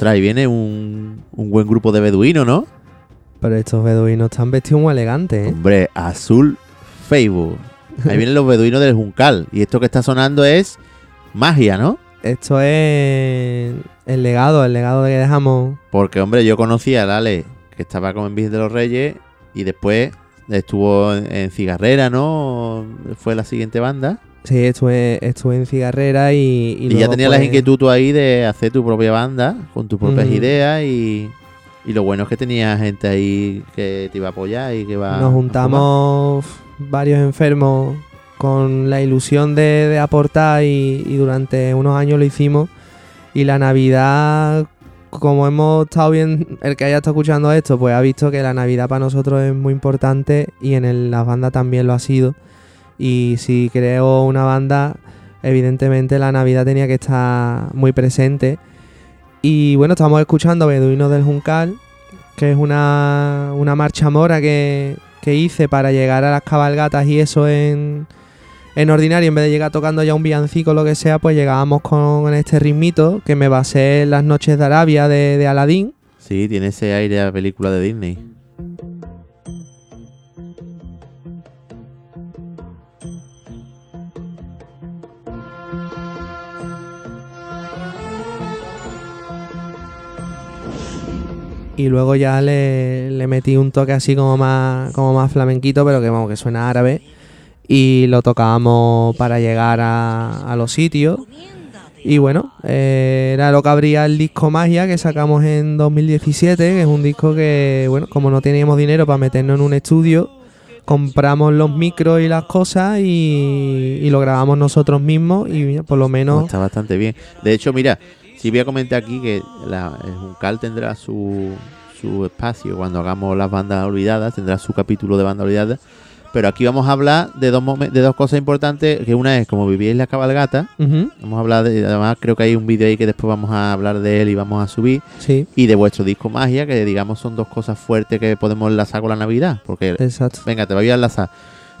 Ostras, y viene un, un buen grupo de beduinos, ¿no? Pero estos beduinos están vestidos muy elegantes, ¿eh? Hombre, azul Facebook. Ahí vienen los beduinos del Juncal. Y esto que está sonando es magia, ¿no? Esto es el legado, el legado que dejamos. Porque, hombre, yo conocí a Lale, que estaba con Envis de los Reyes, y después estuvo en, en Cigarrera, ¿no? Fue la siguiente banda. Sí, estuve, estuve en cigarrera y. Y, ya luego, tenías pues, inquietudes tú ahí de hacer tu propia banda, con tus propias ideas, y, y lo bueno es que tenía gente ahí que te iba a apoyar y que va Nos juntamos varios enfermos con la ilusión de, de aportar y, y durante unos años lo hicimos. Y la Navidad, como hemos estado bien, el que haya estado escuchando esto, pues ha visto que la Navidad para nosotros es muy importante y en el- la banda también lo ha sido. Y si creo una banda, evidentemente la Navidad tenía que estar muy presente. Y bueno, estamos escuchando Beduinos del Juncal, que es una, una marcha mora que, que hice para llegar a las cabalgatas y eso en, en ordinario, en vez de llegar tocando ya un villancico o lo que sea, pues llegábamos con este ritmito que me basé en las noches de Arabia de, de Aladdin. Sí, tiene ese aire a película de Disney. Y luego ya le, le metí un toque así como más, como más flamenquito, pero que vamos, que suena árabe. Y lo tocábamos para llegar a, a los sitios. Y bueno, eh, era lo que abría el disco Magia que sacamos en 2017, que es un disco que, bueno, como no teníamos dinero para meternos en un estudio, compramos los micros y las cosas y, y lo grabamos nosotros mismos y por lo menos... Está bastante bien. De hecho, mira, si voy a comentar aquí que la, el Juncal tendrá su, su espacio cuando hagamos las bandas olvidadas, tendrá su capítulo de banda olvidada. Pero aquí vamos a hablar de dos, de dos cosas importantes, que una es como vivíais la cabalgata. Vamos a hablar de, además creo que hay un vídeo ahí que después vamos a hablar de él y vamos a subir. Sí, Y de vuestro disco Magia, que digamos son dos cosas fuertes que podemos enlazar con la Navidad. Porque, exacto. venga, te voy a enlazar.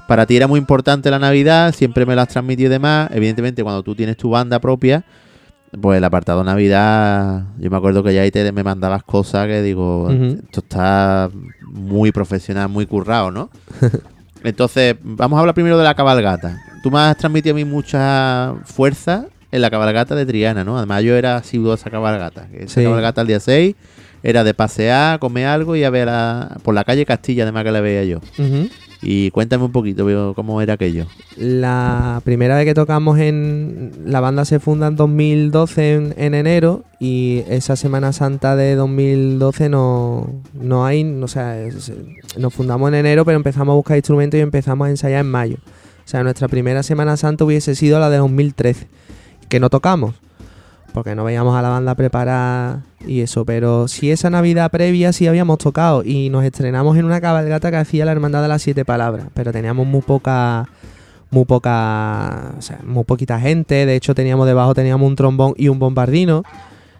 Para ti era muy importante la Navidad, siempre me lo has transmitido y demás. Evidentemente, cuando tú tienes tu banda propia, pues el apartado Navidad, yo me acuerdo que ya ahí te, me mandabas cosas que digo, esto está muy profesional, muy currado, ¿no? Entonces, vamos a hablar primero de la cabalgata. Tú me has transmitido a mí mucha fuerza en la cabalgata de Triana, ¿no? Además, yo era asiduo a esa cabalgata. que Esa Sí. cabalgata el día 6 era de pasear, comer algo y a ver a- por la calle Castilla, además que la veía yo. Y cuéntame un poquito cómo era aquello. La primera vez que tocamos en. La banda se funda en 2012 en, en enero y esa Semana Santa de 2012 no, no hay. O sea, nos fundamos en enero, pero empezamos a buscar instrumentos y empezamos a ensayar en mayo. O sea, nuestra primera Semana Santa hubiese sido la de 2013, que no tocamos, porque no veíamos a la banda preparada y eso. Pero sí, esa Navidad previa sí habíamos tocado y nos estrenamos en una cabalgata que hacía la Hermandad de las Siete Palabras, pero teníamos muy poca muy poca, o sea, muy poquita gente. De hecho, teníamos debajo teníamos un trombón y un bombardino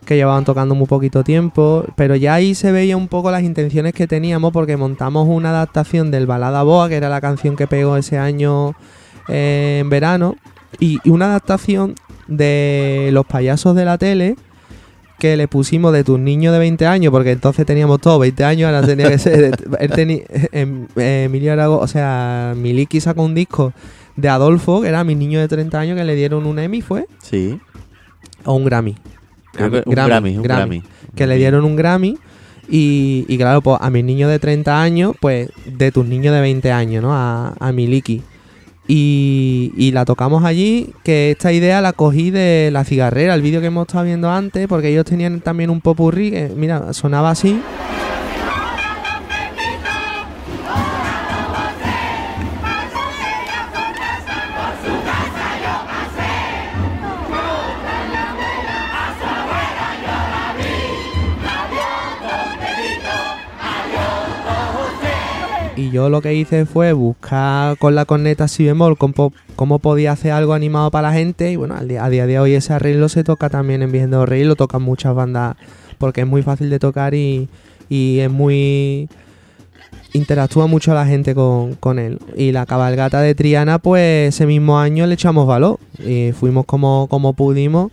que llevaban tocando muy poquito tiempo, pero ya ahí se veía un poco las intenciones que teníamos porque montamos una adaptación del Balada Boa, que era la canción que pegó ese año eh, en verano, y una adaptación de Los payasos de la tele que le pusimos de tus niños de 20 años, porque entonces teníamos todos 20 años, ahora tenía que ser. él teni- em- Emilio Arago, o sea, Miliki sacó un disco de Adolfo, que era mi niño de 30 años, que le dieron un Emmy, ¿fue? Sí. O un Grammy. Un Grammy, un Grammy. Que le dieron un Grammy. Y, y claro, pues a mis niños de 30 años, pues de tus niños de 20 años, ¿no? A, a Miliki. Y, la tocamos allí, que esta idea la cogí de La Cigarrera, el vídeo que hemos estado viendo antes, porque ellos tenían también un popurrí que, mira, sonaba así. Y yo lo que hice fue buscar con la corneta si bemol cómo, podía hacer algo animado para la gente. Y bueno, al día, a día de hoy ese arreglo se toca también en Viendo Rey, lo tocan muchas bandas porque es muy fácil de tocar y, y es muy. interactúa mucho la gente con, con él. Y la cabalgata de Triana, pues ese mismo año le echamos valor. Y fuimos como, como pudimos.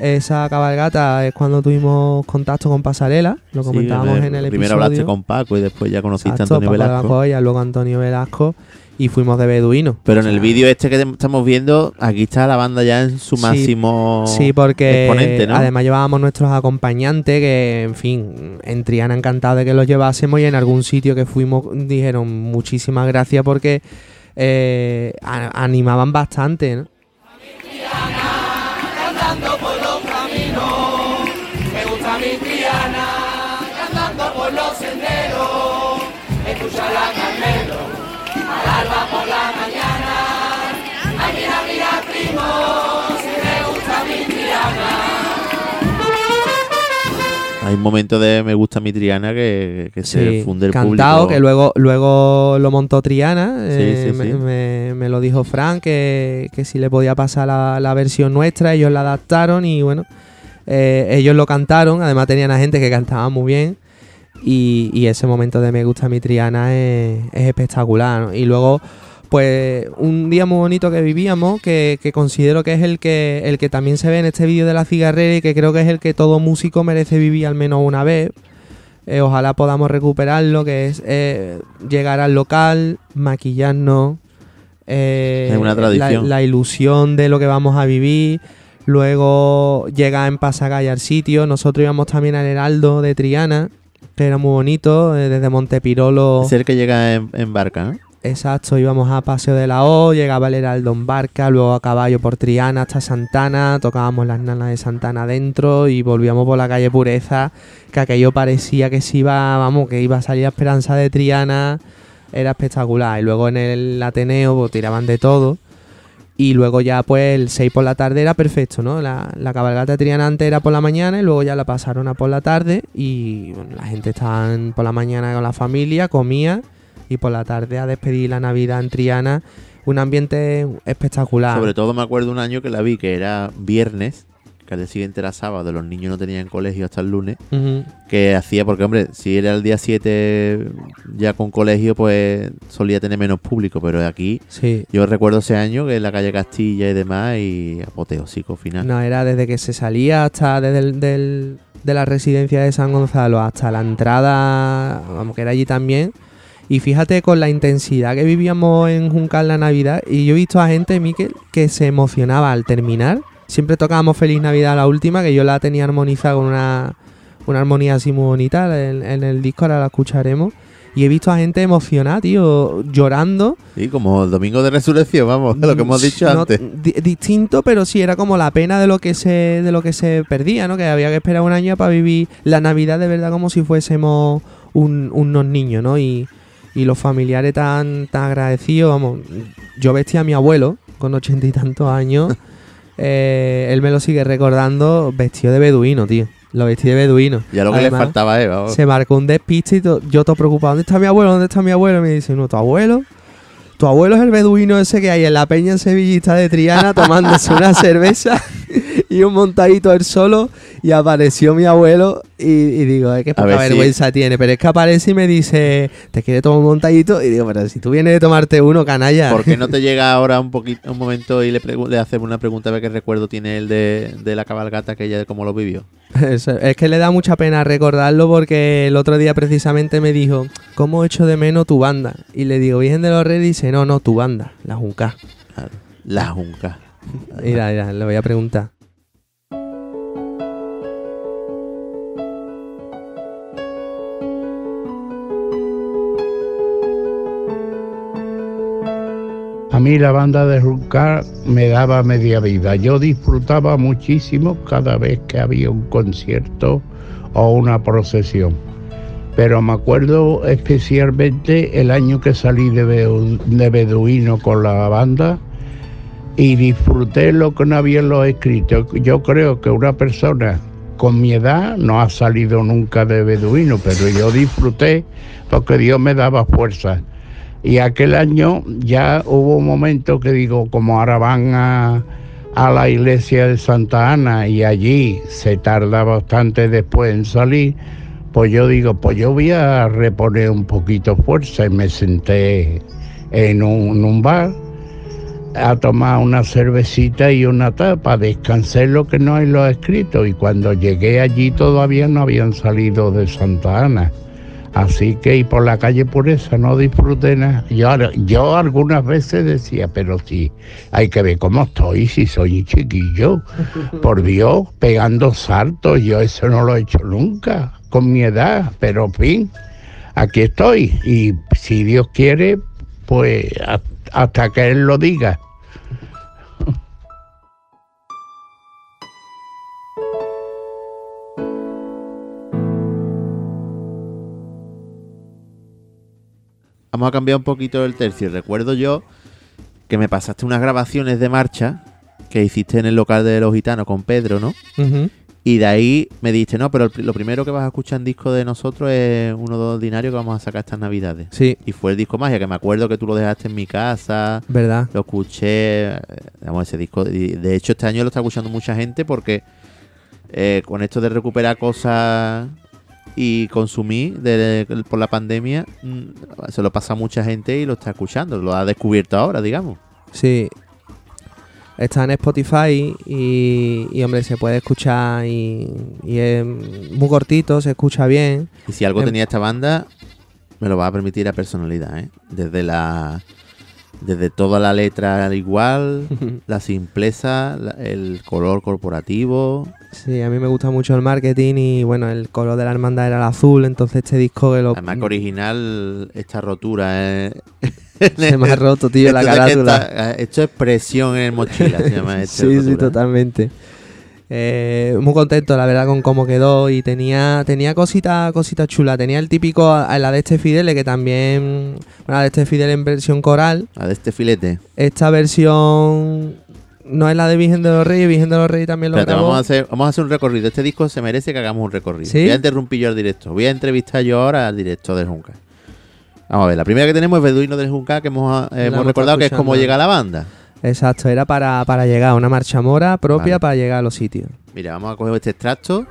Esa cabalgata es cuando tuvimos contacto con Pasarela, lo Sí, comentábamos me- en el Primero episodio. hablaste con Paco y después ya conociste Exacto, a Antonio Paco Velasco. Colla, luego Antonio Velasco y fuimos de beduino. Pero en el vídeo este que estamos viendo, aquí está la banda ya en su Sí, máximo Sí, porque exponente, ¿no? además llevábamos nuestros acompañantes que, en fin, en Triana encantado de que los llevásemos y en algún sitio que fuimos dijeron muchísimas gracias porque eh, animaban bastante, ¿no? Me gusta mi Triana, andando por los senderos, escucha la Carmelo, al alba por la mañana, ay mira, mira primo, si me gusta mi Triana. Hay un momento de Me gusta mi Triana que, que se Sí, funde el cantado, público. que luego, luego lo montó Triana. eh, sí, me, sí. me- me lo dijo Frank, que, que si le podía pasar la, la versión nuestra, ellos la adaptaron y bueno, eh, ellos lo cantaron, además tenían a gente que cantaba muy bien. Y, y ese momento de Me gusta mi Triana es, es espectacular. ¿no? Y luego, pues, un día muy bonito que vivíamos, que, que considero que es el que, el que también se ve en este vídeo de la cigarrera y que creo que es el que todo músico merece vivir al menos una vez. Eh, ojalá podamos recuperarlo, que es eh, llegar al local, maquillarnos, eh, Es una tradición. La, la ilusión de lo que vamos a vivir, luego llegar en Pasagaya al sitio. Nosotros íbamos también al Heraldo de Triana, que era muy bonito, eh, desde Montepirolo. Es el que llega en, en barca, ¿no? Exacto, íbamos a Paseo de la O, llegaba el Heraldo en barca, luego a caballo por Triana hasta Santana, tocábamos las nanas de Santana adentro y volvíamos por la calle Pureza, que aquello parecía que se iba, vamos, que iba a salir a Esperanza de Triana, era espectacular. Y luego en el Ateneo pues, tiraban de todo. Y luego ya pues el 6 por la tarde era perfecto, ¿no? La, la cabalgata de Triana antes era por la mañana y luego ya la pasaron a por la tarde y bueno, la gente estaba por la mañana con la familia, comía y por la tarde a despedir la Navidad en Triana. Un ambiente espectacular. Sobre todo me acuerdo un año que la vi que era viernes, que al día siguiente era sábado, los niños no tenían colegio hasta el lunes, que hacía, porque hombre, si era el día 7 ya con colegio, pues solía tener menos público, pero aquí Sí. yo recuerdo ese año que en la calle Castilla y demás, y apoteósico final. No, era desde que se salía hasta desde el, del- de la residencia de San Gonzalo hasta la entrada, vamos, que era allí también. Y fíjate con la intensidad que vivíamos en Juncal la Navidad. Y yo he visto a gente, Miquel, que se emocionaba al terminar. Siempre tocábamos Feliz Navidad la última, que yo la tenía armonizada con una, una armonía así muy bonita en, en el disco, ahora la escucharemos. Y he visto a gente emocionada, tío, llorando. Sí, como el domingo de resurrección, vamos, lo que hemos dicho No, antes. di- distinto, pero sí era como la pena de lo que se de lo que se perdía, ¿no? Que había que esperar un año para vivir la Navidad de verdad como si fuésemos un- unos niños, ¿no? Y, y los familiares tan, tan agradecidos, vamos, yo vestía a mi abuelo con ochenta y tantos años, eh, él me lo sigue recordando vestido de beduino, tío. Lo vestí de beduino. Ya lo que Además, le faltaba a Eva. se marcó un despiste y to- yo todo preocupado. ¿Dónde está mi abuelo? ¿Dónde está mi abuelo? Y me dice, no, tu abuelo. Tu abuelo es el beduino ese que hay en la peña en Sevillista de Triana tomándose una cerveza y un montadito él solo. Y apareció mi abuelo y, y digo, es que poca ver vergüenza tiene. Pero es que aparece y me dice, ¿te quiere tomar un montadito? Y digo, pero si tú vienes de tomarte uno, canalla. ¿Por qué no te llega ahora un poquito un momento y le, le haces una pregunta a ver qué recuerdo tiene él de, de la cabalgata aquella de cómo lo vivió? Eso, es que le da mucha pena recordarlo porque el otro día precisamente me dijo, ¿cómo echo de menos tu banda? Y le digo, Virgen de los Reyes, dice, no, no, tu banda, la Junca. Claro, La junca. Mira, mira, le voy a preguntar. A mí la banda de Juncar me daba media vida. Yo disfrutaba muchísimo cada vez que había un concierto o una procesión. Pero me acuerdo especialmente el año que salí de, Beduino con la banda y disfruté lo que no había en los. Yo creo que una persona con mi edad no ha salido nunca de Beduino, pero yo disfruté porque Dios me daba fuerza. Y aquel año ya hubo un momento que digo, como ahora van a, a la iglesia de Santa Ana y allí se tarda bastante después en salir, pues yo digo, pues yo voy a reponer un poquito fuerza y me senté en un, un bar a tomar una cervecita y una tapa, descansé lo que no hay lo escrito y cuando llegué allí todavía no habían salido de Santa Ana. Así que y por la calle Pureza no disfruté nada. Yo, yo algunas veces decía, pero sí, hay que ver cómo estoy, si soy un chiquillo. Por Dios, pegando saltos, yo eso no lo he hecho nunca, con mi edad, pero fin, aquí estoy. Y si Dios quiere, pues ha- hasta que Él lo diga. Vamos a cambiar un poquito el tercio. Recuerdo yo que me pasaste unas grabaciones de marcha que hiciste en el local de los gitanos con Pedro, ¿no? Y de ahí me dijiste, no, pero lo primero que vas a escuchar en disco de nosotros es uno de ordinario que vamos a sacar estas navidades. Sí, Y fue el disco magia, que me acuerdo que tú lo dejaste en mi casa, verdad. lo escuché, eh, digamos, ese disco. De hecho, este año lo está escuchando mucha gente porque eh, con esto de recuperar cosas y consumir de- por la pandemia, mm, se lo pasa a mucha gente y lo está escuchando, lo ha descubierto ahora, digamos. Sí. Está en Spotify y, y, hombre, se puede escuchar y, y es muy cortito, se escucha bien. Y si algo Em- tenía esta banda, me lo va a permitir la personalidad, ¿eh? Desde la. Desde toda la letra igual, la simpleza, la- el color corporativo. Sí, a mí me gusta mucho el marketing y bueno, el color de la hermandad era el azul, entonces este disco que lo... Además que original, esta rotura, ¿eh? Se me ha roto, tío, la carátula. está- esto es presión en mochila, se llama este sí, sí, totalmente. Eh, muy contento, la verdad, con cómo quedó y tenía tenía cositas cositas chulas. Tenía el típico, a la de este Fidel, que también, bueno, la de este Fidel en versión coral. La de este filete. Esta versión no es la de Virgen de los Reyes, Virgen de los Reyes también lo Espérate, grabó. vamos, a hacer, vamos a hacer un recorrido. Este disco se merece que hagamos un recorrido. ¿Sí? Voy a interrumpir yo al directo. Voy a entrevistar yo ahora al director del Junca. Vamos a ver, la primera que tenemos es Beduino del Juncal, que hemos, eh, hemos recordado que es como llega la banda. Exacto, era para, para llegar a una marcha mora propia Vale. para llegar a los sitios. Mira, vamos a coger este extracto.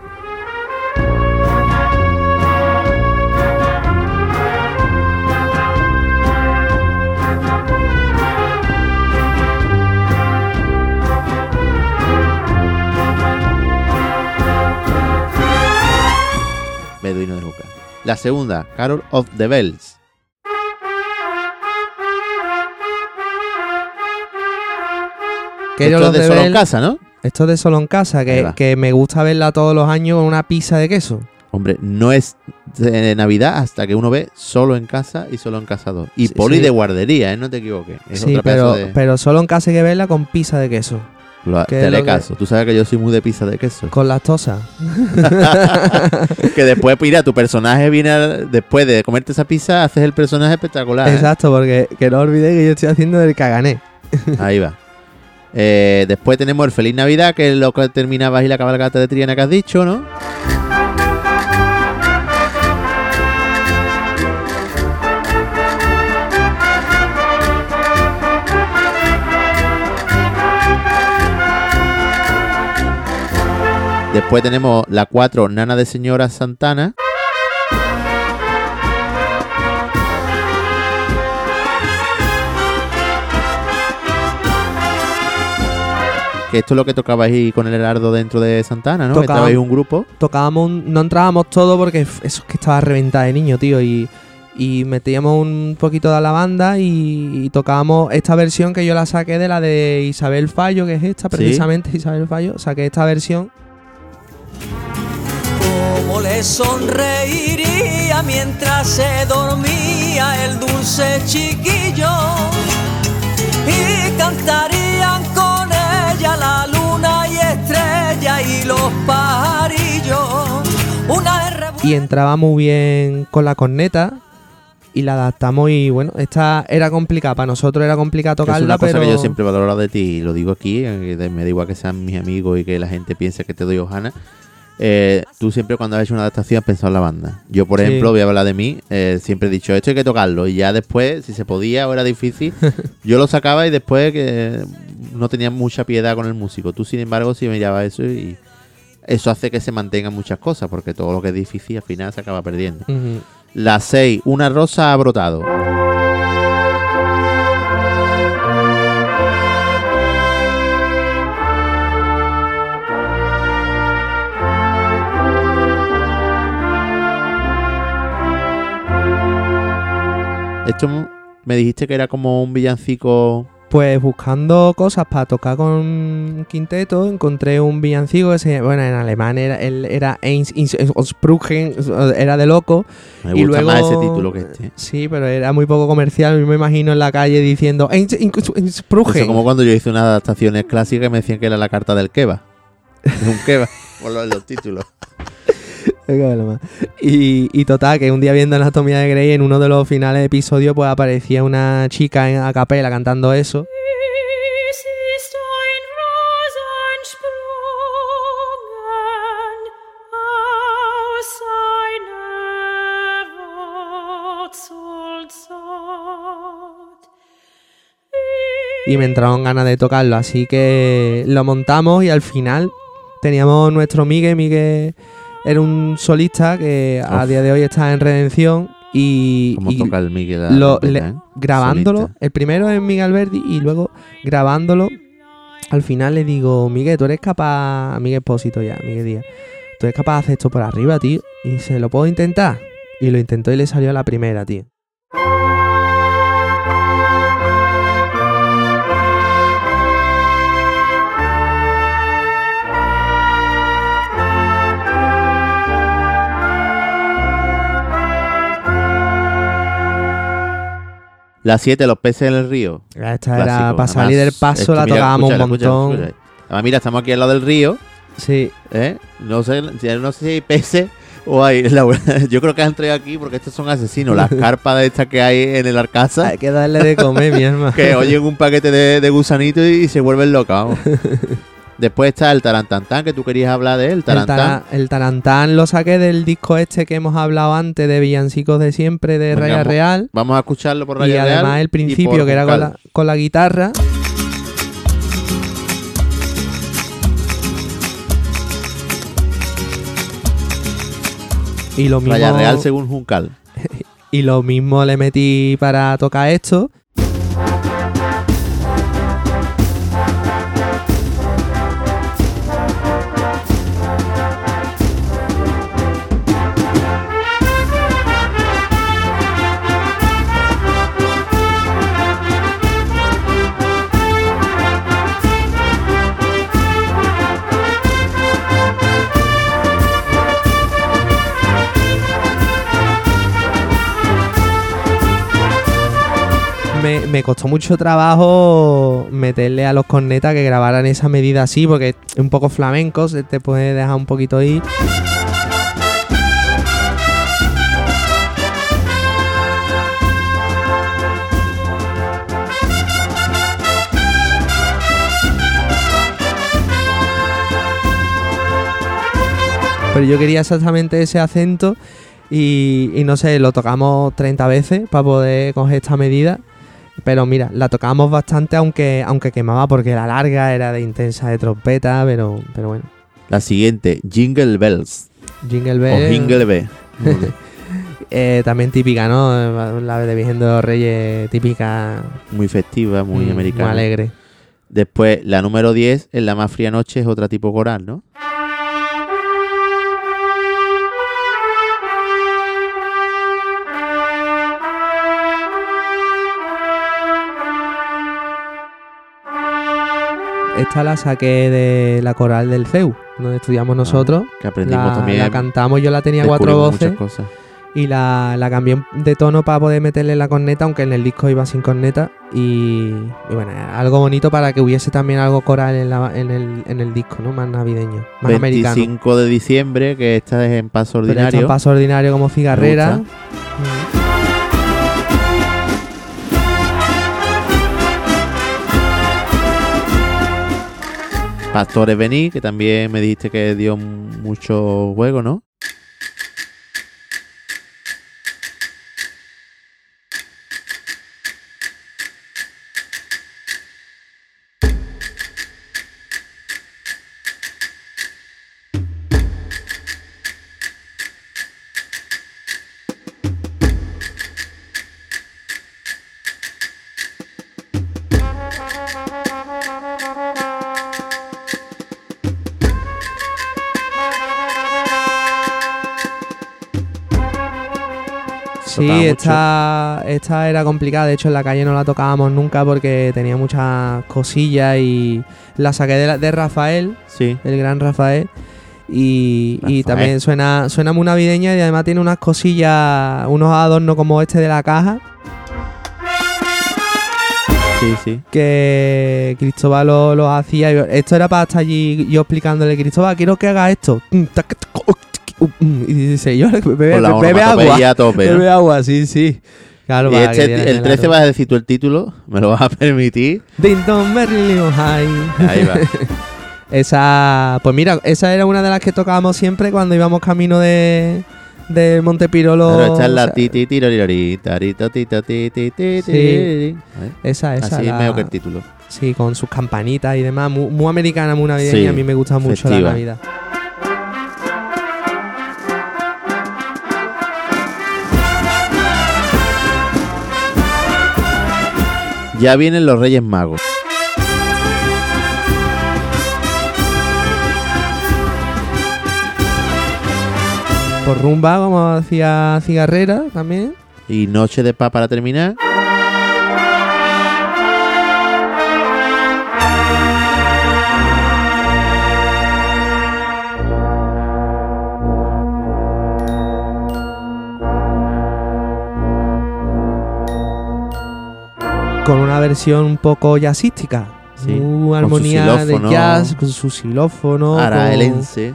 Beduino de. La segunda, Carol of the Bells. Que Esto es de solo en casa, ¿no? Esto es de solo en casa, Ahí que, que me gusta verla todos los años con una pizza de queso. Hombre, no es de Navidad hasta que uno ve solo en casa y solo en casa 2. Y Sí, poli sí. de guardería, ¿eh? No te equivoques. Es sí, otra pero, de... pero solo en casa hay que verla con pizza de queso. Lo- te haré lo que- caso. Tú sabes que yo soy muy de pizza de queso. Con lactosa. que después, mira, tu personaje viene a- después de comerte esa pizza, haces el personaje espectacular. ¿eh? Exacto, porque que no olvidéis que yo estoy haciendo del cagané. Ahí va. Eh, después tenemos el Feliz Navidad, que es lo que terminabas y la cabalgata de Triana que has dicho, ¿no? Después tenemos la 4, Nana de Señora Santana. Que esto es lo que tocabais ahí con el Herardo dentro de Santana, ¿no? Que estabais un grupo. Tocábamos, un- no entrábamos todo porque eso es que estaba reventada de niño, tío. Y, y metíamos un poquito de la banda y, y tocábamos esta versión que yo la saqué de la de Isabel Fallo, que es esta, Sí. precisamente Isabel Fallo. Saqué esta versión. Cómo le sonreiría mientras se dormía el dulce chiquillo y cantarían con ella la luna y estrella y los pajarillos. Una y entraba muy bien con la corneta y la adaptamos y bueno, esta era complicada, para nosotros era complicada Que es tocarla, una cosa pero que yo siempre he valorado de ti y lo digo aquí, eh, me da igual que sean mis amigos y que la gente piense que te doy hojana. Eh, tú siempre cuando has hecho una adaptación has pensado en la banda. Yo, por Sí. ejemplo, voy a hablar de mí, eh, siempre he dicho, esto hay que tocarlo. Y ya después, si se podía o era difícil, yo lo sacaba y después que no tenía mucha piedad con el músico. Tú, sin embargo, sí mirabas eso y eso hace que se mantengan muchas cosas, porque todo lo que es difícil al final se acaba perdiendo. La 6, una rosa ha brotado. Esto me dijiste que era como un villancico. Pues buscando cosas para tocar con quinteto, encontré un villancico que se, bueno, en alemán era, él era Eins ins era de loco. Me y gusta luego, más ese título que este. Sí, pero era muy poco comercial. Yo me imagino en la calle diciendo Eins ins. Eso como cuando yo hice unas adaptaciones clásicas y me decían que era la carta del kebab. Es un kebab, por lo de los títulos. Y, y total, que un día viendo Anatomía de Grey, en uno de los finales de episodio, pues aparecía una chica en a capela cantando eso. Y me entraron ganas de tocarlo, así que lo montamos y al final teníamos nuestro Miguel, Miguel era un solista que a día de hoy está en redención y, Como y toca el Miguel. lo- le- ¿eh? grabándolo, el primero es Miguel Alberti y luego grabándolo, al final le digo, Miguel, tú eres capaz, a Miguel Espósito ya, Miguel Díaz, tú eres capaz de hacer esto por arriba, tío, y se lo puedo intentar. Y lo intentó y le salió a la primera, tío. La 7, los peces en el río. Esta Clásico. era para salir del paso, la tocábamos un montón. Además, mira, estamos aquí al lado del río. Sí. ¿eh? No sé, si- no sé si hay peces o hay. la- yo creo que han traído aquí porque estos son asesinos. Las carpas de estas que hay en el Arcasa. Hay que darle de comer, mi hermano. que oyen un paquete de, de gusanitos y se vuelven locas, vamos. Después está el Tarantantán, que tú querías hablar de él. El, Tarantán. tara- el Tarantán lo saqué del disco este que hemos hablado antes de Villancicos de siempre de Raya vamos- Real. Vamos a escucharlo por Y Radio Real. además el y principio que era con la, con la guitarra. Y lo mismo, Raya Real según Juncal. y lo mismo le metí para tocar esto. Me, costó mucho trabajo meterle a los cornetas que grabaran esa medida así, porque es un poco flamenco, se te puede dejar un poquito ir. Pero yo quería exactamente ese acento y no sé, lo tocamos 30 veces para poder coger esta medida. Pero mira, la tocamos bastante aunque, aunque quemaba porque era larga, era de intensa de trompeta, pero, pero bueno. La siguiente, Jingle Bells. Jingle O Bell. Jingle Bell. eh, también típica, ¿no? La de Virgen de los Reyes, típica. Muy festiva, muy mm, americana. Muy alegre. Después, la número 10, en la más fría noche, es otra tipo coral, ¿no? Esta la saqué de la coral del CEU, donde estudiamos nosotros. Que aprendimos la, también. la cantamos, yo la tenía cuatro voces. cosas. Y la, la cambié de tono para poder meterle la corneta, aunque en el disco iba sin corneta. Y, y bueno, algo bonito para que hubiese también algo coral en, la- en, el, en el disco, ¿no? Más navideño, más americano. 25 de diciembre, que esta es en paso Pero esta ordinario. en paso ordinario como cigarrera. Me Pastores Vení, que también me dijiste que dio mucho juego, ¿no? Mucho. esta, esta era complicada. De hecho, en la calle no la tocábamos nunca porque tenía muchas cosillas y la saqué de, la- de Rafael, Sí. el gran Rafael. Y, y también suena, suena muy navideña y además tiene unas cosillas, unos adornos como este de la caja, Sí, sí. que Cristóbal lo- los hacía. y Esto era para estar allí yo explicándole, Cristóbal, quiero que haga esto. Y dice, yo, bebe, agua. Bebe agua, sí, sí. Claro, Y este, el 13 claro. vas a decir tú el título, me lo vas a permitir. Ding dong, little high. Ahí va. Esa, pues mira, esa era una de las que tocábamos siempre cuando íbamos camino de, de Montepirolo. Pero esta es la ti. Esa, esa. Así la- mejor que el título. Sí, con sus campanitas y demás. Muy, muy americana, muy navideña. Sí, a mí me gusta mucho festiva. la Navidad. Ya vienen los Reyes Magos. Por rumba, como hacía Cigarrera también. Y Noche de Paz para terminar. Con una versión un poco jazzística. Sí, Muy con su armonía de jazz, con su xilófono. con- Araelense.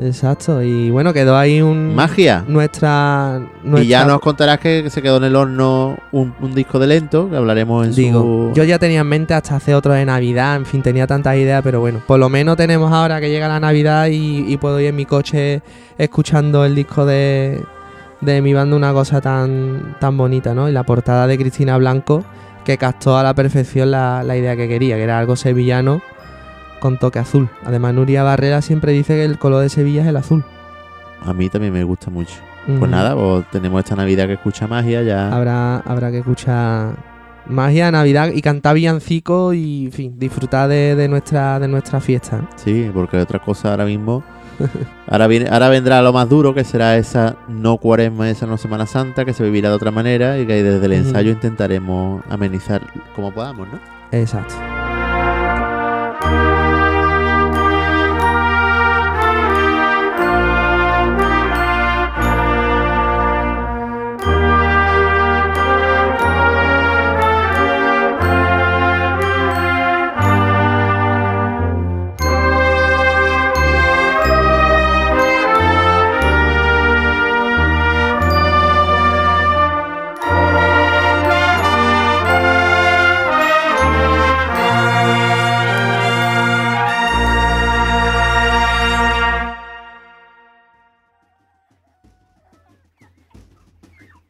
Exacto. Y bueno, quedó ahí un. Magia. Nuestra. Y ya nos contarás que se quedó en el horno un, un disco de lento, que hablaremos en Digo, su... yo ya tenía en mente hasta hacer otro de Navidad, en fin, tenía tantas ideas, pero bueno, por lo menos tenemos ahora que llega la Navidad y, y puedo ir en mi coche escuchando el disco de, de mi banda, una cosa tan, tan bonita, ¿no? Y la portada de Cristina Blanco, que captó a la perfección la, la idea que quería, que era algo sevillano con toque azul. Además, Nuria Barrera siempre dice que el color de Sevilla es el azul. A mí también me gusta mucho. Pues nada, pues tenemos esta Navidad que escucha magia ya. Habrá, habrá que escuchar magia, Navidad y cantar villancicos y, en fin, disfrutar de, de nuestra, de nuestra fiesta. Sí, porque otra cosa ahora mismo. Ahora, viene, ahora vendrá lo más duro, que será esa no cuaresma, esa no Semana Santa, que se vivirá de otra manera y que desde el ensayo intentaremos amenizar como podamos, ¿no? Exacto.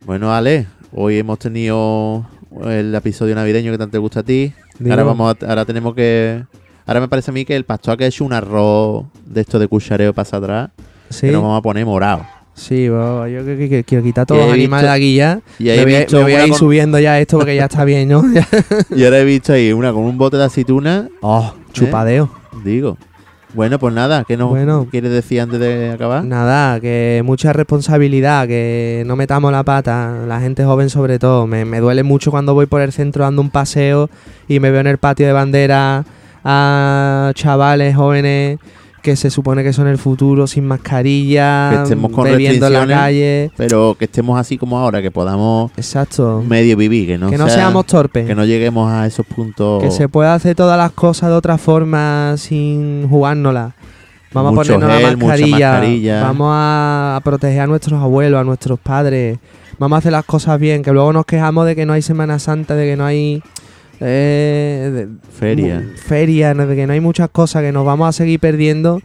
Bueno, Ale, hoy hemos tenido el episodio navideño que tanto te gusta a ti. Digo. Ahora vamos a- ahora tenemos que. Ahora me parece a mí que el pastor que ha hecho un arroz de esto de cuchareo pasa atrás. Sí. Que nos vamos a poner morado. Sí, yo que, que- quiero quitar todos los animales aquí ya. y ahí me he voy, a- visto me voy a una ir con- subiendo ya esto porque ya está bien, ¿no? Y ahora he visto ahí una con un bote de aceituna. Oh, chupadeo. Digo. Bueno, pues nada, ¿qué nos Bueno. quieres decir antes de acabar? Nada, que mucha responsabilidad, que no metamos la pata, la gente joven sobre todo. Me, me duele mucho cuando voy por el centro dando un paseo y me veo en el patio de bandera a chavales jóvenes que se supone que son el futuro sin mascarilla, Que estemos con bebiendo en la calle. Pero que estemos así como ahora, que podamos Exacto. medio vivir, que no, Que no sea- seamos torpes. Que no lleguemos a esos puntos. Que se pueda hacer todas las cosas de otra forma sin jugárnoslas. Vamos Mucho a ponernos gel, la mascarilla, mascarilla. Vamos a proteger a nuestros abuelos, a nuestros padres. Vamos a hacer las cosas bien, que luego nos quejamos de que no hay Semana Santa, de que no hay eh, de- Feria. feria, de que no hay muchas cosas, que nos vamos a seguir perdiendo.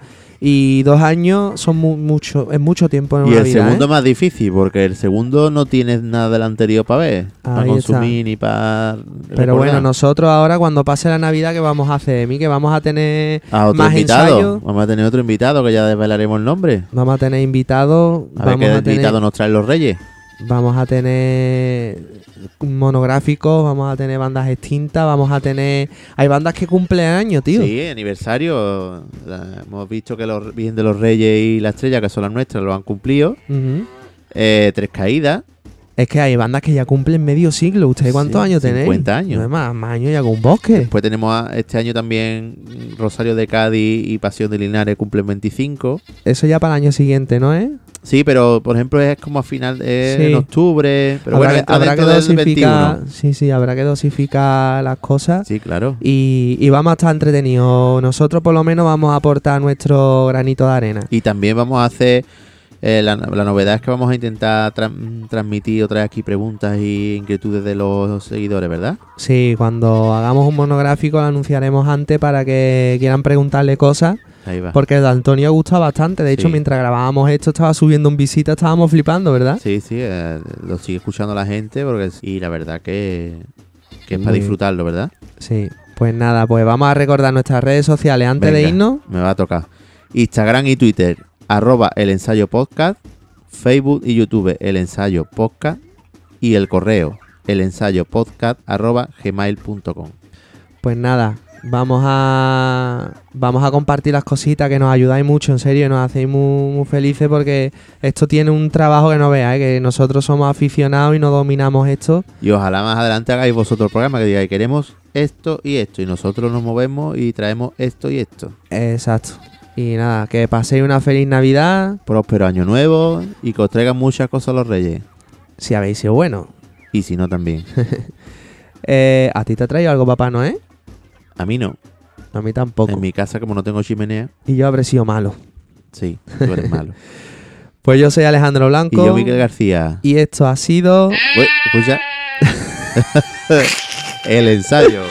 Y dos años son mu- mucho, es mucho tiempo en Y una el vida, segundo ¿eh? más difícil, porque el segundo no tienes nada del anterior para ver, para está. consumir ni para. Pero bueno, nosotros ahora cuando pase la Navidad, ¿qué vamos a hacer? ¿Mi? Que vamos a tener A otro más invitado. Vamos a tener otro invitado que ya desvelaremos el nombre. Vamos a tener invitados. A ver vamos qué a tener, invitado nos traen los reyes. Vamos a tener monográficos, vamos a tener bandas extintas, vamos a tener... Hay bandas que cumplen años, tío. Sí, aniversario. La- hemos visto que los Virgen de los Reyes y la Estrella, que son las nuestras, lo han cumplido. Eh, tres caídas. Es que hay bandas que ya cumplen medio siglo. ¿Ustedes cuántos Sí, años tenéis? 50 años. No es más, más años ya con bosque. Después tenemos a- este año también Rosario de Cádiz y Pasión de Linares cumplen 25. Eso ya para el año siguiente, ¿no es? Sí, pero por ejemplo es como a final de Sí. en octubre. Pero habrá bueno, habrá que dosificar... 21. Sí, sí, habrá que dosificar las cosas. Sí, claro. Y, y vamos a estar entretenidos. Nosotros por lo menos vamos a aportar nuestro granito de arena. Y también vamos a hacer. Eh, la, la novedad es que vamos a intentar tran- transmitir otra vez aquí preguntas y inquietudes de los seguidores, ¿verdad? Sí, cuando hagamos un monográfico lo anunciaremos antes para que quieran preguntarle cosas. Ahí va. Porque el de Antonio gusta bastante. De hecho, mientras grabábamos esto, estaba subiendo un visita, estábamos flipando, ¿verdad? Sí, sí, eh, lo sigue escuchando la gente porque y la verdad que, que es para disfrutarlo, ¿verdad? Sí. Pues nada, pues vamos a recordar nuestras redes sociales antes de irnos. Me va a tocar. Instagram y Twitter, arroba el ensayo podcast, Facebook y YouTube, el ensayo podcast y el correo, el ensayo podcast arroba gmail.com. Pues nada, vamos a vamos a compartir las cositas que nos ayudáis mucho, en serio, nos hacéis muy, muy felices porque esto tiene un trabajo que no veáis, que nosotros somos aficionados y no dominamos esto. Y ojalá más adelante hagáis vosotros el programa que digáis queremos esto y esto y nosotros nos movemos y traemos esto y esto. Exacto. Y nada, que paséis una feliz Navidad. Próspero año nuevo y que os traigan muchas cosas los reyes. Si habéis sido bueno. Y si no también. Eh, ¿A ti te ha traído algo, papá Noé? A mí no. A mí tampoco. En mi casa como no tengo chimenea. Y yo habré sido malo. Sí, tú eres malo. Pues yo soy Alejandro Blanco. y yo, Miguel García. Y esto ha sido. Uy, escucha. El ensayo.